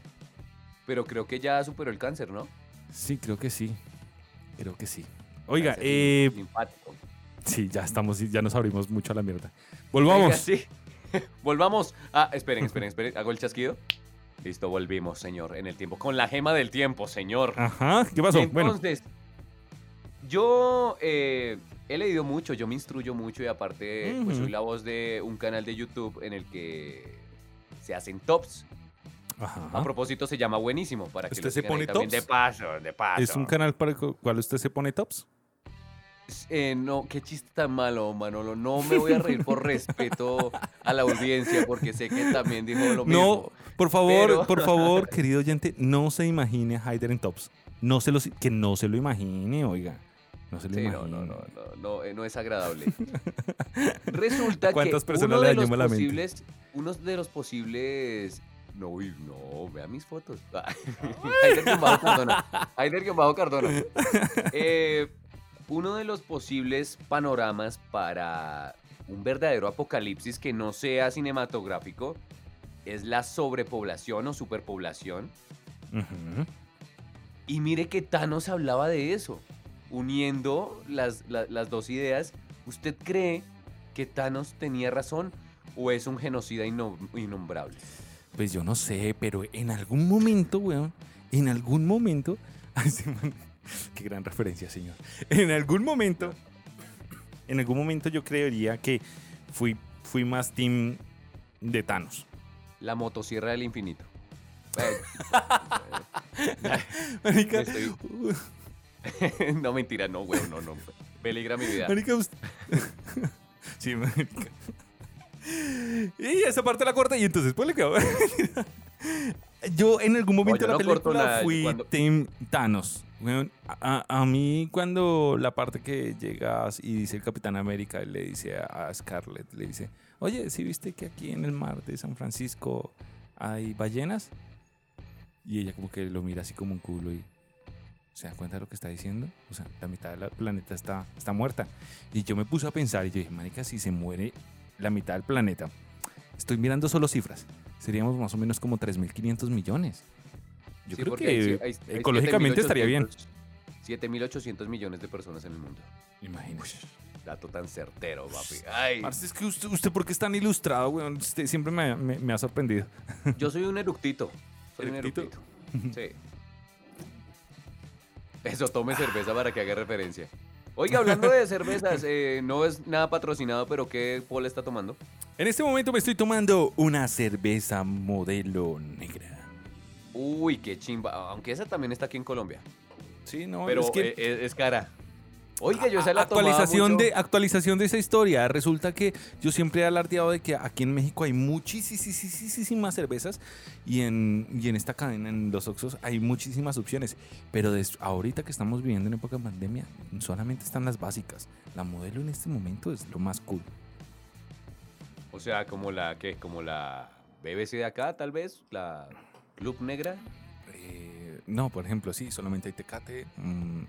Pero creo que ya superó el cáncer, ¿no?
Sí, creo que sí. Creo que sí. Oiga, eh, sí, ya estamos, ya nos abrimos mucho a la mierda.
Oiga,
Volvamos.
sí. Volvamos. Ah, esperen, esperen, esperen. Hago el chasquido. Listo, volvimos, señor, en el tiempo. Con la gema del tiempo, señor.
Ajá, ¿qué pasó?
Y
bueno,
Entonces, yo eh, he leído mucho, yo me instruyo mucho y aparte pues, soy la voz de un canal de YouTube en el que se hacen tops.
ajá.
A propósito, se llama Buenísimo para que
¿Usted se pone tops?
De paso, de paso.
¿Es un canal para el cual usted se pone tops?
Eh, no, qué chiste tan malo, Manolo. No me voy a reír por respeto a la audiencia porque sé que también dijo lo
No,
mismo.
por favor,
Pero-
por favor, querido oyente, no se imagine a Hyder en tops. No se lo, que no se lo imagine, oiga. No se lo
Sí, no,
imagine.
no, no, no, no, eh, no es agradable. Resulta que
¿Cuántas personas
uno
le
de los posibles, uno de los posibles, no, no, vea mis fotos. Aider Cardona. Aider Cardona. Eh, uno de los posibles panoramas para un verdadero apocalipsis que no sea cinematográfico es la sobrepoblación o superpoblación. Y mire que Thanos hablaba de eso, uniendo las, la- las dos ideas. ¿Usted cree que Thanos tenía razón o es un genocida inno- innombrable?
Pues yo no sé, pero en algún momento, weón, en algún momento. Qué gran referencia, señor. En algún momento, en algún momento yo creería que fui, fui más team de Thanos.
La motosierra del infinito.
Marica,
Estoy- no, mentira, no, güey, no, no. Peligra mi vida.
marica, usted- sí, marica. Y esa parte la corta y entonces pues le quedó. Yo en algún momento de la
no corto
película fui
cuando-
Team Thanos. Weón, a, a- mí cuando la parte que llega y dice el Capitán América le dice a, Scarlett, le dice, oye, ¿sí viste que aquí en el mar de San Francisco hay ballenas? Y ella como que lo mira así como un culo y se da cuenta de lo que está diciendo. O sea, la mitad del planeta está, está muerta. Y yo me puse a pensar y yo dije, marica, si se muere la mitad del planeta, estoy mirando solo cifras, seríamos más o menos como 3.500 millones. Yo
Sí,
creo que
hay- hay- hay
ecológicamente estaría bien.
7.800 millones de personas en el mundo.
Imagínese.
Dato tan certero, papi. Ay,
Parce, es que usted, usted ¿por qué es tan ilustrado, weón? Usted siempre me, me- me ha sorprendido.
yo soy un eructito. Soy un
¿Eructito?
eructito. Sí. Eso, tome cerveza para que haga referencia. Oiga, hablando de cervezas, eh, no es nada patrocinado, pero ¿qué Paul está tomando?
En este momento me estoy tomando una cerveza modelo negra.
Uy, qué chimba. Aunque esa también está aquí en Colombia.
Sí, no,
pero
es que
eh, es, es cara. Oiga, yo se la
actualización
mucho.
de actualización de esa historia. Resulta que yo siempre he alardeado de que aquí en México hay muchísimas cervezas y en, y en esta cadena, en los Oxos, hay muchísimas opciones. Pero ahorita que estamos viviendo en época de pandemia, solamente están las básicas. La modelo en este momento es lo más cool.
O sea, como la, ¿qué? Como la BBC de acá, tal vez, la Club Negra.
Eh, no, por ejemplo, sí, solamente hay Tecate, mm,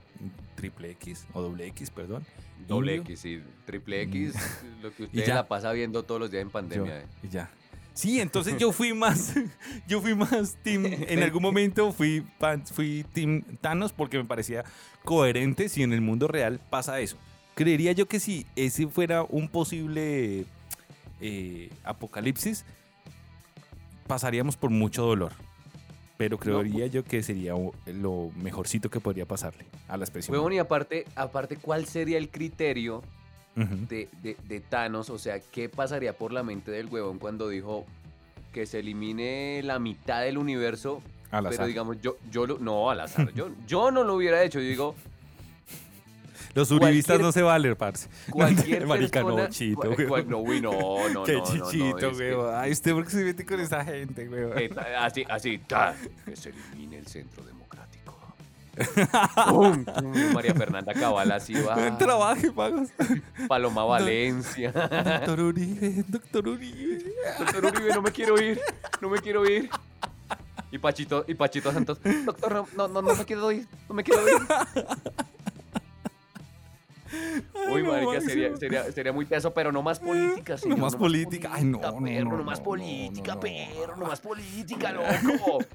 triple X o doble X, perdón.
Doble
Indio.
X y triple X, lo que
Y
usted
ya.
la pasa viendo todos los días en
Yo-
pandemia. eh.
y ya. Sí, entonces yo fui más, yo fui más team, en algún momento fui, fui team Thanos porque me parecía coherente si en el mundo real pasa eso. Creería yo que si ese fuera un posible eh, apocalipsis, pasaríamos por mucho dolor. Pero creería yo que sería lo mejorcito que podría pasarle a la expresión.
Huevón, y aparte, aparte, ¿cuál sería el criterio de, de- de Thanos? O sea, ¿qué pasaría por la mente del huevón cuando dijo que se elimine la mitad del universo?
Al
Pero
azar.
digamos, yo, yo lo, no, al azar. Yo, yo no lo hubiera hecho. Yo digo,
Los uribistas no se valen, parce.
cualquier
Marica,
persona...
no, chito,
cual- no, uy, no, no,
Qué
no,
chichito, weón. Ay, usted porque se mete con esa gente, weón.
Eh, así, así, ta, que se elimine el centro democrático. Pum, María Fernanda Cabal así va.
Trabaje, pagos.
Paloma Valencia.
Doctor Uribe, doctor Uribe.
Doctor Uribe, no me quiero ir, no me quiero ir. Y Pachito, y Pachito Santos, doctor, no, no, no, no me quiero ir, no me quiero ir. Uy,
no,
marica, sería, sería, sería muy teso, pero no más política, señor.
más política. Ay, no, no,
perro,
no,
no más
no,
política,
no, no.
perro, no más política, loco.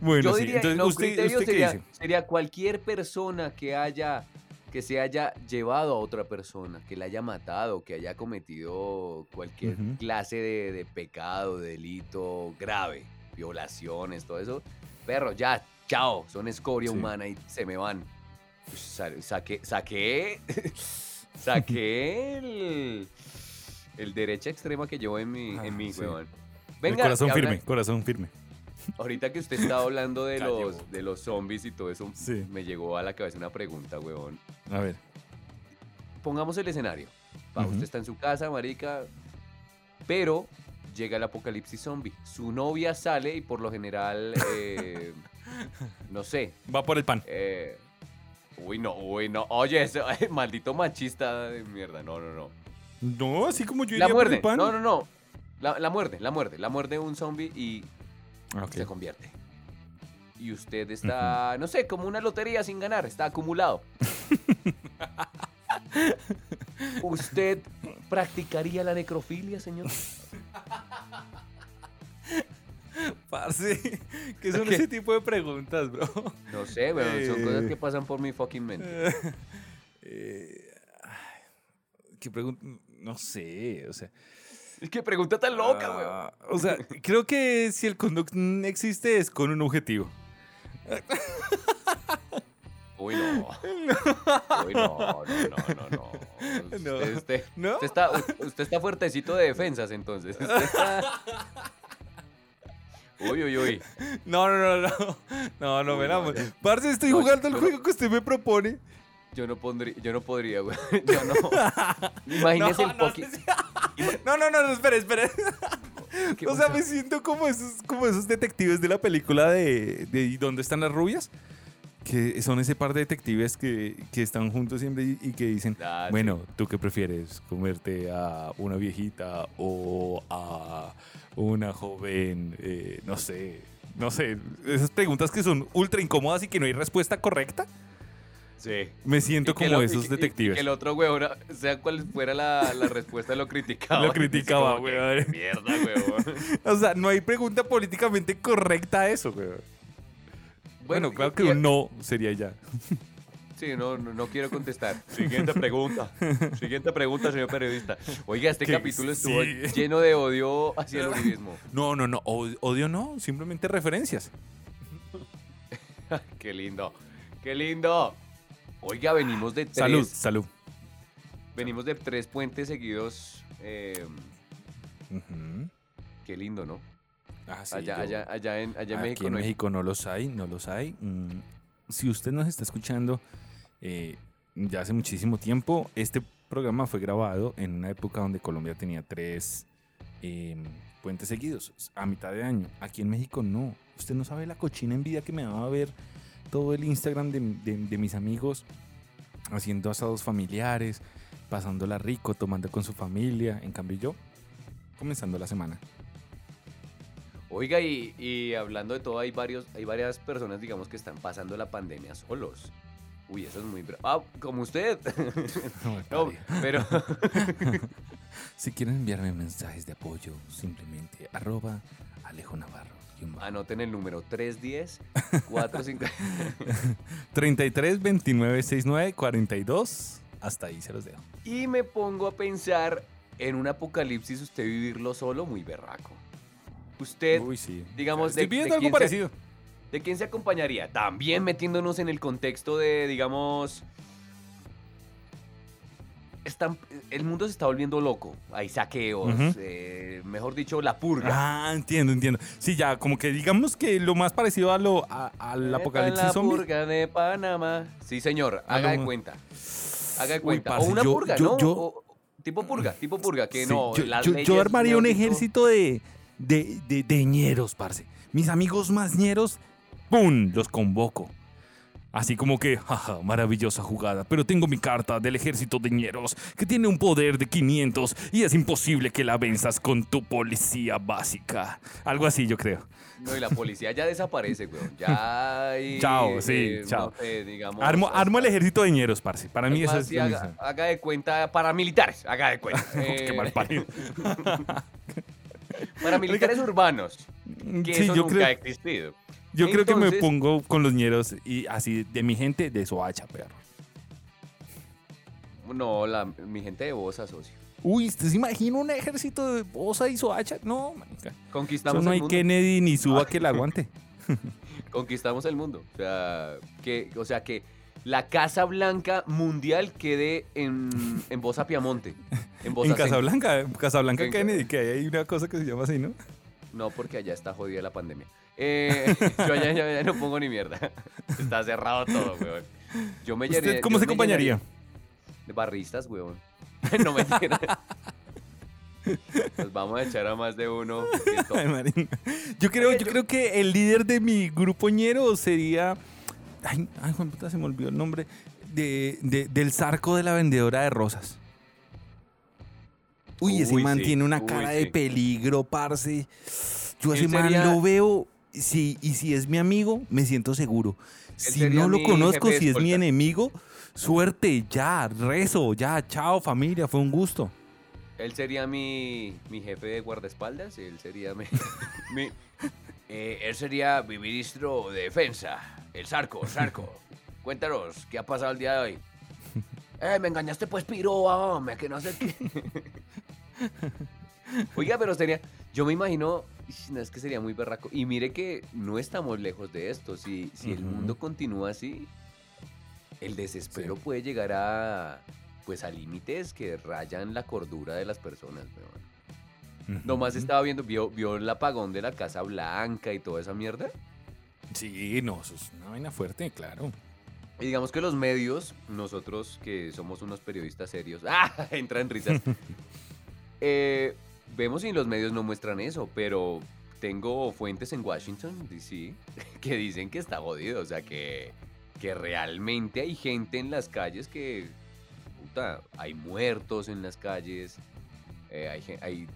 Bueno,
Yo
sí.
diría,
Entonces,
no,
¿usted, usted qué
sería,
dice?
sería cualquier persona que haya que se haya llevado a otra persona, que la haya matado, que haya cometido cualquier clase de, de pecado, delito grave, violaciones, todo eso. Perro, ya, chao, son escoria
Sí.
humana y se me van. Sa- saqué, saqué, saqué el, el derecha extrema que llevo en mi,
Ah,
en mí,
sí. El corazón firme, corazón firme.
Ahorita que usted estaba hablando de los, de los zombies y todo eso,
Sí.
me llegó a la cabeza una pregunta, huevón.
A ver.
Pongamos el escenario. Pa. Usted está en su casa, marica, pero llega el apocalipsis zombie. Su novia sale y por lo general, eh, no sé.
Va por el pan.
eh, uy, no, uy, no. Oye, ese, ay, maldito machista de mierda. No, no, no.
No, así como yo
La
iría por
muerde.
el pan.
No, no, no. La, la muerde, la muerde. La muerde un zombie y
Ah, ok.
se convierte. Y usted está, no sé, como una lotería sin ganar, está acumulado. ¿Usted practicaría la necrofilia, señor?
Parce, ¿qué son
¿Qué?
ese tipo de preguntas, bro?
No sé, weón, son
Eh.
cosas que pasan por mi fucking mente.
Eh, ¿Qué pregunta? No sé, o sea.
Es que pregunta tan loca, weón.
ah, O sea, creo que si el condón existe es con un objetivo.
Uy, no. Uy, no, no, no, no, no.
No.
Usted, usted-
¿No?
usted está, usted está fuertecito de defensas, entonces. Usted está- Uy, uy, uy.
No, no, no, no. No, no, la.
no.
Parce, estoy
No,
jugando el
no-
juego que usted me propone.
Yo no pondría, yo no podría, güey. Yo no. Imagínese
no,
el
no,
poqui-
no, no, no, no, espere, espere.
¿Qué
O sea, me siento como esos, como esos detectives de la película de, de ¿Y ¿Dónde están las rubias? Que son ese par de detectives que, que están juntos siempre y, y que dicen,
Ah, sí.
bueno, ¿tú qué prefieres? ¿Comerte a una viejita o a una joven? eh, no sé, no sé. Esas preguntas que son ultra incómodas y que no hay respuesta correcta.
Sí.
Me siento
Y
como
lo-
esos
y
detectives.
que el otro güey, ahora, sea cual fuera la, la respuesta, lo criticaba.
Lo criticaba, güey.
Mierda, güey.
O sea, no hay pregunta políticamente correcta a eso, güey. Bueno, claro que un no sería ya.
Sí, no, no, no quiero contestar. Siguiente pregunta. Siguiente pregunta, señor periodista. Oiga, este capítulo estuvo
sí.
lleno de odio hacia el uribismo.
No, no, no. od- Odio no. Simplemente referencias.
Qué lindo. Qué lindo. Oiga, venimos de tres.
Salud, salud.
Venimos de tres puentes seguidos. eh, qué lindo, ¿no?
Ah, sí,
allá,
yo-
allá, allá en, allá en
Aquí
México
en
no hay-
México no los hay, no los hay. Mm, si usted nos está escuchando, eh, ya hace muchísimo tiempo. Este programa fue grabado en una época donde Colombia tenía tres eh, puentes seguidos, a mitad de año. Aquí en México no. Usted no sabe la cochina envidia que me daba ver todo el Instagram de, de- de mis amigos haciendo asados familiares, pasándola rico, tomando con su familia. En cambio yo, comenzando la semana.
Oiga, y, y hablando de todo, hay, varios, hay varias personas, digamos, que están pasando la pandemia solos. Uy, eso es muy... Ah, como usted. no, pero...
Si quieren enviarme mensajes de apoyo, simplemente arroba Alejo Navarro.
Anoten el número 310 45
33 29 69 42. Hasta ahí se los dejo.
Y me pongo a pensar en un apocalipsis, usted vivirlo solo, muy berraco. Usted,
Uy, sí.
digamos,
Estoy
de-
viendo
de
algo
quién se-
parecido.
¿de quién se acompañaría? También metiéndonos en el contexto de, digamos... Están, el mundo se está volviendo loco. Hay saqueos, eh, mejor dicho, la purga.
Ah, entiendo, entiendo. Sí, ya, como que digamos que lo más parecido a lo, a- al
Epa,
apocalipsis
la
zombie.
purga de Panamá. Sí, señor, haga de cuenta. Haga de
Uy,
cuenta.
parce,
o una
yo-
purga,
yo-
¿no?
yo-
O- tipo purga, tipo purga, que
Sí,
no.
yo,
las
armaría un ejército de, de, de, de ñeros, parce. Mis amigos más ñeros, ¡pum! Los convoco. Así como que, jaja, maravillosa jugada, pero tengo mi carta del ejército de ñeros que tiene un poder de 500 y es imposible que la venzas con tu policía básica. Algo así, yo creo.
No, y la policía ya desaparece, weón. Ya hay,
Chao, sí,
eh,
chao.
no sé, digamos.
Armo, armo el ejército de ñeros, parce. Para mí
es
eso es lo
haga, haga de cuenta paramilitares, haga de cuenta.
Qué
Eh,
mal parido.
paramilitares urbanos, que
Sí,
eso
yo
nunca
creo,
ha existido.
yo creo que me pongo con los ñeros y así de mi gente de Soacha, perro.
No, la, mi gente de Bosa, socio.
Uy, ¿usted se imagina un ejército de Bosa y Soacha? No, manica. Eso
Conquistamos
no
el
hay
mundo.
Kennedy ni suba que la aguante.
Conquistamos el mundo. O sea, que, o sea, que la Casa Blanca mundial quede en, en Bosa Piamonte. En, Bosa
en. Casablanca, Casablanca
En-
Kennedy, que hay una cosa que se llama así, ¿no?
No, porque allá está jodida la pandemia. Eh, yo allá, no pongo ni mierda. Está cerrado todo, weón. Yo me llené-
¿Usted cómo
yo
se acompañaría?
De barristas, weón. no me Nos vamos a echar a más de uno.
Ay, marín. Yo creo,
Oye,
yo
yo-
creo que el líder de mi grupo ñero sería. Ay, ay, Juan puta, se me olvidó el nombre. De, de- del zarco de la vendedora de rosas. Uy, ese
Uy,
man
sí,
tiene una
uy,
cara
sí.
de peligro, parce. Yo a ese man
sería-
lo veo. Sí, y si es mi amigo, me siento seguro. Si no lo conozco, si es mi enemigo, suerte, ya, rezo, ya, chao familia, fue un gusto.
Él sería mi, mi jefe de guardaespaldas. Él sería mi. mi- eh, él sería mi ministro de defensa. El Sarco, Sarco. Cuéntanos, ¿qué ha pasado el día de hoy? Eh, me engañaste pues, piro, hombre, que no sé qué. Oiga, pero sería. Yo me imagino. No es que sería muy berraco. Y mire que no estamos lejos de esto. Si, si el mundo continúa así, el desespero
Sí.
puede llegar a. Pues a límites que rayan la cordura de las personas, weón. Nomás
Ujú.
estaba viendo, vio, vio el apagón de la Casa Blanca y toda esa mierda.
Sí, no, eso es una vaina fuerte, claro.
Y digamos que los medios, nosotros que somos unos periodistas serios, ¡ah! entra en risas. Eh, vemos y los medios no muestran eso, pero tengo fuentes en Washington, D.C., que dicen que está jodido, o sea, que, que realmente hay gente en las calles que, puta, hay muertos en las calles, eh, hay, hay...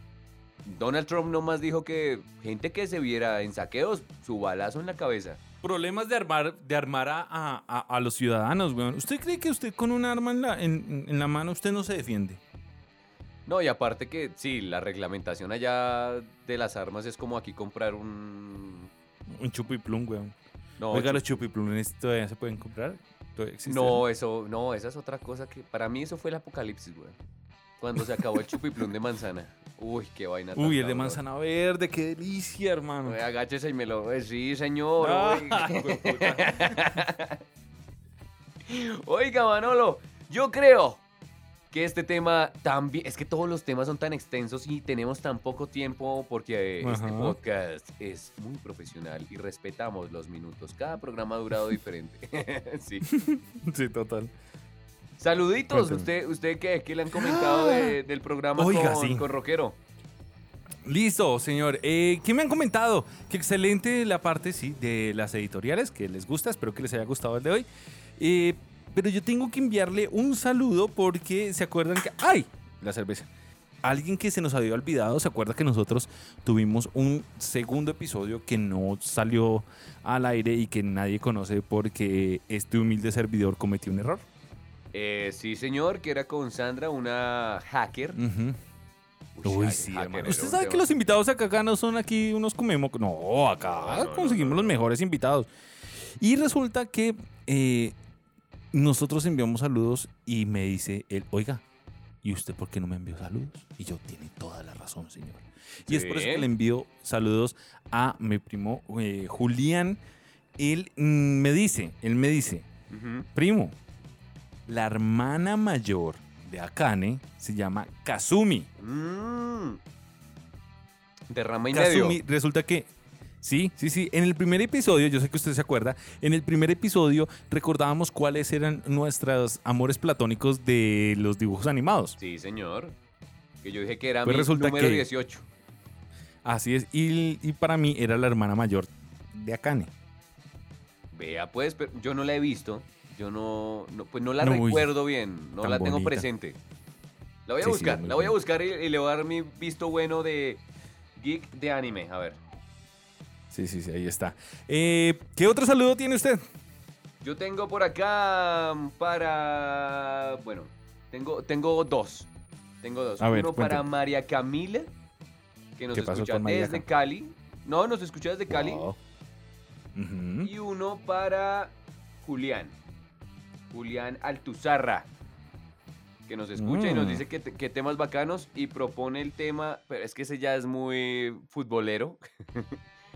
Donald Trump nomás dijo que gente que se viera en saqueos, su balazo en la cabeza.
Problemas de armar, de armar a, a- los ciudadanos, weón. ¿Usted cree que usted con un arma en la, en, en la mano usted no se defiende?
No, y aparte que sí, la reglamentación allá de las armas es como aquí comprar un...
Un chupiplum, weón.
No,
Oiga,
chu-
los chupiplunes todavía se pueden comprar.
No, eso, no, esa es otra cosa que para mí eso fue el apocalipsis, güey. Cuando se acabó el chupiplum de manzana. Uy, qué vaina.
Uy, el de
sabrosa.
manzana verde, qué delicia, hermano.
Oye, agáchese y me lo... eh, sí, señor.
Ah,
oiga. Manolo, yo creo que este tema también... Es que todos los temas son tan extensos y tenemos tan poco tiempo porque este podcast es muy profesional y respetamos los minutos. Cada programa ha durado diferente. sí.
sí, total.
Saluditos,
Cuénteme.
¿usted, usted qué, qué le han comentado de- del programa
Oiga,
con,
sí.
con Rockero?
Listo, señor. Eh, ¿Qué me han comentado? Que excelente la parte, sí, de las editoriales, que les gusta. Espero que les haya gustado el de hoy. Eh, pero yo tengo que enviarle un saludo porque se acuerdan que... ¡Ay! La cerveza. Alguien que se nos había olvidado, se acuerda que nosotros tuvimos un segundo episodio que no salió al aire y que nadie conoce porque este humilde servidor cometió un error.
Eh, sí, señor, que era con Sandra, una hacker.
Ujú.
Uy,
sí,
hacker
hermano.
era
Usted
un
sabe que
tema.
los invitados acá, acá no son aquí unos comemos. No, acá
No,
conseguimos
no,
los
no.
mejores invitados. Y resulta que eh, nosotros enviamos saludos y me dice él, oiga, ¿y usted por qué no me envió saludos? Y yo, tiene toda la razón, señor. Y es por eso
Sí.
que le envío saludos a mi primo eh, Julián. Él mm, me dice, él me dice,
Ujú.
primo, la hermana mayor de Akane se llama Kazumi.
Mm. Derrama y
Kazumi,
medio.
resulta que. Sí, sí, sí. En el primer episodio, yo sé que usted se acuerda, en el primer episodio recordábamos cuáles eran nuestros amores platónicos de los dibujos animados.
Sí, señor. Que yo dije que era
Pues
mi
resulta
número
que-
18.
Así es. Y, y para mí era la hermana mayor de Akane.
Vea, pues, pero yo no la he visto. Yo no, no- pues no la
No, uy,
recuerdo bien. No la tengo
bonita.
presente. La voy a
Sí,
buscar. la voy a buscar y, y le voy a dar mi visto bueno de geek de anime. A ver.
Sí, sí, sí, ahí está. Eh, ¿Qué otro saludo tiene usted?
Yo tengo por acá para. Bueno, tengo, tengo dos. Tengo dos.
A ver,
Uno para. María Camila, que nos
¿Qué pasó
escucha desde? Cali. No, nos escucha desde Cali.
Wow.
Y uno para Julián. Julián Altuzarra. Que nos escucha y nos
Mm.
dice que, te- que temas bacanos y propone el tema. Pero es que ese ya es muy futbolero.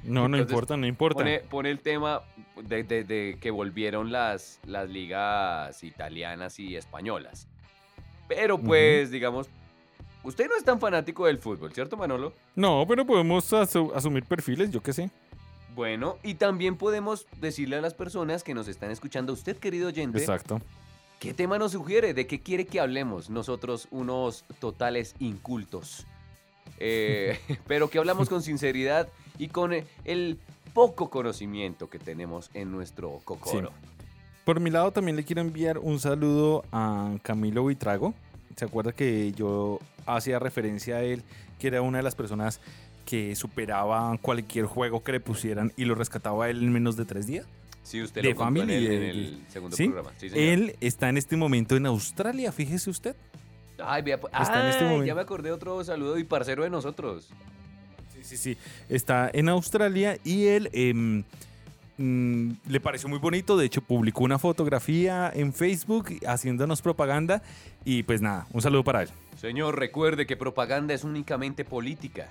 No, no importa, no importa.
Pone, pone el tema de, de- de que volvieron las, las ligas italianas y españolas. Pero pues, digamos, usted no es tan fanático del fútbol, ¿cierto, Manolo?
No, pero podemos asu- asumir perfiles, yo qué sé.
Bueno, y también podemos decirle a las personas que nos están escuchando, usted, querido oyente,
Exacto.
¿qué tema nos sugiere? ¿De qué quiere que hablemos? Nosotros, unos totales incultos. Eh, pero que hablamos con sinceridad y con eh, el poco conocimiento que tenemos en nuestro cocoro.
Por mi lado también le quiero enviar un saludo a Camilo Vitrago. ¿Se acuerda que yo hacía referencia a él, que era una de las personas que superaba cualquier juego que le pusieran y lo rescataba él en menos de tres días?
Sí, usted
De
lo contó en el, en el segundo
¿Sí?
programa. Sí, señor.
Él está en este momento en Australia, fíjese usted.
Ay, vea, pues-
está en este momento.
ya me acordé de otro saludo y parcero de nosotros.
Sí, sí, sí. Está en Australia y él em, mm, le pareció muy bonito. De hecho, publicó una fotografía en Facebook haciéndonos propaganda. Y pues nada, un saludo para él.
Señor, recuerde que propaganda es únicamente política.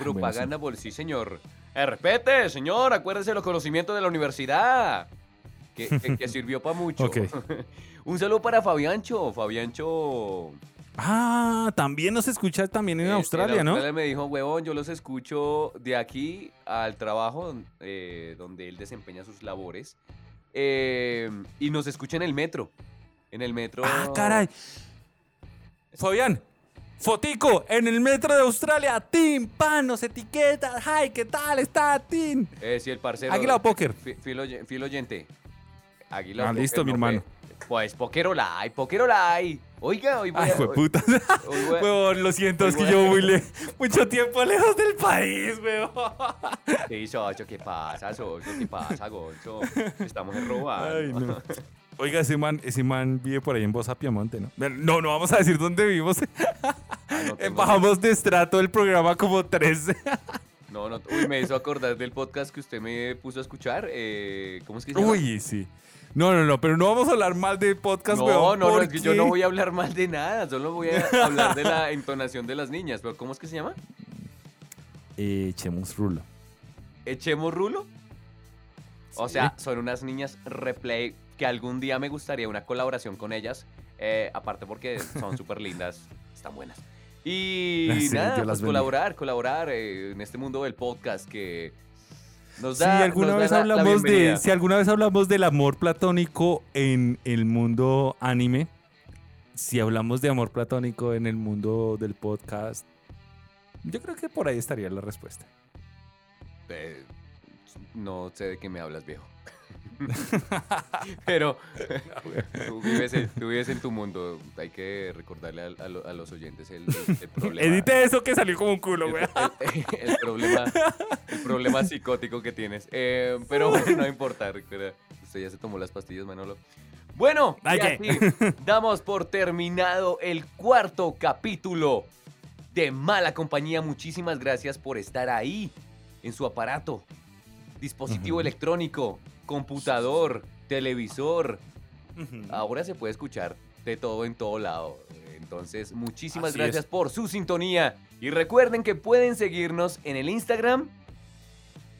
Ah, bueno,
Propaganda, pol- sí, señor. Eh, respete, señor, acuérdese de los conocimientos de la universidad. Que, que- que sirvió para mucho. Un saludo para Fabiancho. Fabiancho.
Ah, también nos escucha también en
eh,
Australia, ¿no?
Australia me dijo, huevón, yo los escucho de aquí al trabajo eh, donde él desempeña sus labores. Eh, y nos escucha en el metro. En el metro.
Ah, caray. Fabián, fotico en el metro de Australia. Tim, pan, nos etiqueta. Hi, ¿qué tal está, Tim?
Eh, sí, el parcero.
Águila o póker.
Fi- Filo, oye- filo oyente. Águila
Ah, listo, mi
no,
hermano.
Pues Pokerolai, Pokerolai. Oiga, hoy voy
Ay,
a- hoy-
puta.
hoy voy a-
Weón, lo siento, es que yo muy le- mucho tiempo lejos del país, weón.
Sí, Socho, ¿qué pasa, Socho? ¿Qué pasa, Gonzo? Estamos en robando.
Ay, no. Oiga, ese man, ese man vive por ahí en Bosa Piamonte, ¿no? No, no vamos a decir dónde vivimos.
Ah, no
Bajamos de estrato el programa como tres.
No, no, uy, me hizo acordar del podcast que usted me puso a escuchar. eh, ¿Cómo es que se llama?
Uy, sí. No, no, no, pero no vamos a hablar mal de podcast,
No,
weón.
no, no, es que yo no voy a hablar mal de nada, solo voy a hablar de la entonación de las niñas. Pero ¿cómo es que se llama?
Eh, echemos rulo.
¿Echemos rulo? O sea, son unas niñas replay que algún día me gustaría una colaboración con ellas. eh, aparte porque son súper lindas, están buenas. Y
Sí,
nada,
las
pues colaborar, colaborar eh, en este mundo del podcast que Nos
Si
da,
alguna
nos da
vez
la- la
hablamos de, si alguna vez hablamos del amor platónico en el mundo anime, si hablamos de amor platónico en el mundo del podcast, yo creo que por ahí estaría la respuesta.
Eh, no sé de qué me hablas, viejo. Pero tú vives, en, tú vives en tu mundo. Hay que recordarle a, a lo- a los oyentes el, el- el problema.
Edite eso que salió como un culo, güey.
el- el problema, el problema psicótico que tienes. Eh, pero bueno, no importa. Recuerda, usted ya se tomó las pastillas, Manolo. Bueno, y damos por terminado el cuarto capítulo de Mala Compañía. Muchísimas gracias por estar ahí en su aparato, dispositivo electrónico, computador, televisor. Ahora se puede escuchar de todo en todo lado. Entonces, muchísimas
Así
gracias
es.
por su sintonía. Y recuerden que pueden seguirnos en el Instagram,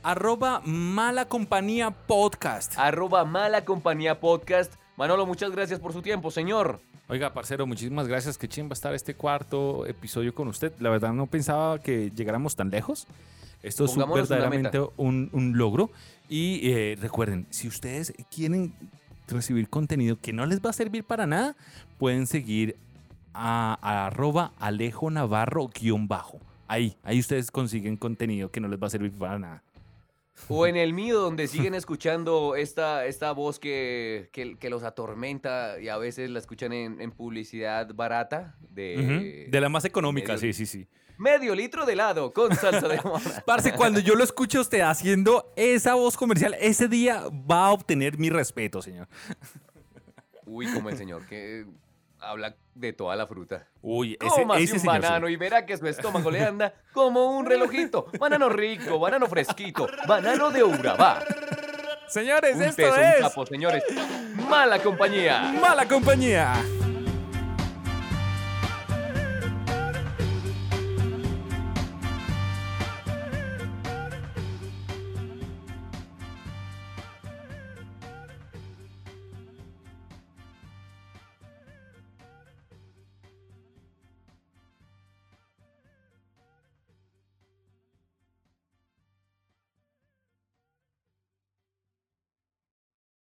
Arroba mala compañía podcast.
arroba mala compañía podcast. Manolo, muchas gracias por su tiempo, señor.
Oiga, parcero, muchísimas gracias. Qué chimba estar este cuarto episodio con usted. La verdad no pensaba que llegáramos tan lejos. Esto es un- verdaderamente un, un logro. Y eh, recuerden, si ustedes quieren recibir contenido que no les va a servir para nada, pueden seguir a, a arroba Alejo Navarro guion bajo. Ahí, ahí ustedes consiguen contenido que no les va a servir para nada.
O en el mío, donde siguen escuchando esta, esta voz que, que, que los atormenta y a veces la escuchan en, en publicidad barata de.
De la más económica,
medio-
sí, sí, sí.
Medio litro de helado con salsa de mora.
Parce, cuando yo lo escuche a usted haciendo esa voz comercial, ese día va a obtener mi respeto, señor.
Uy, como el señor que habla de toda la fruta.
Uy, ese, ese
un
señor.
banano y verá que su estómago le anda como un relojito. Banano rico, banano fresquito, banano de Urabá.
Señores,
Un
esto
peso, un
es
capo, señores. Mala compañía.
Mala Compañía.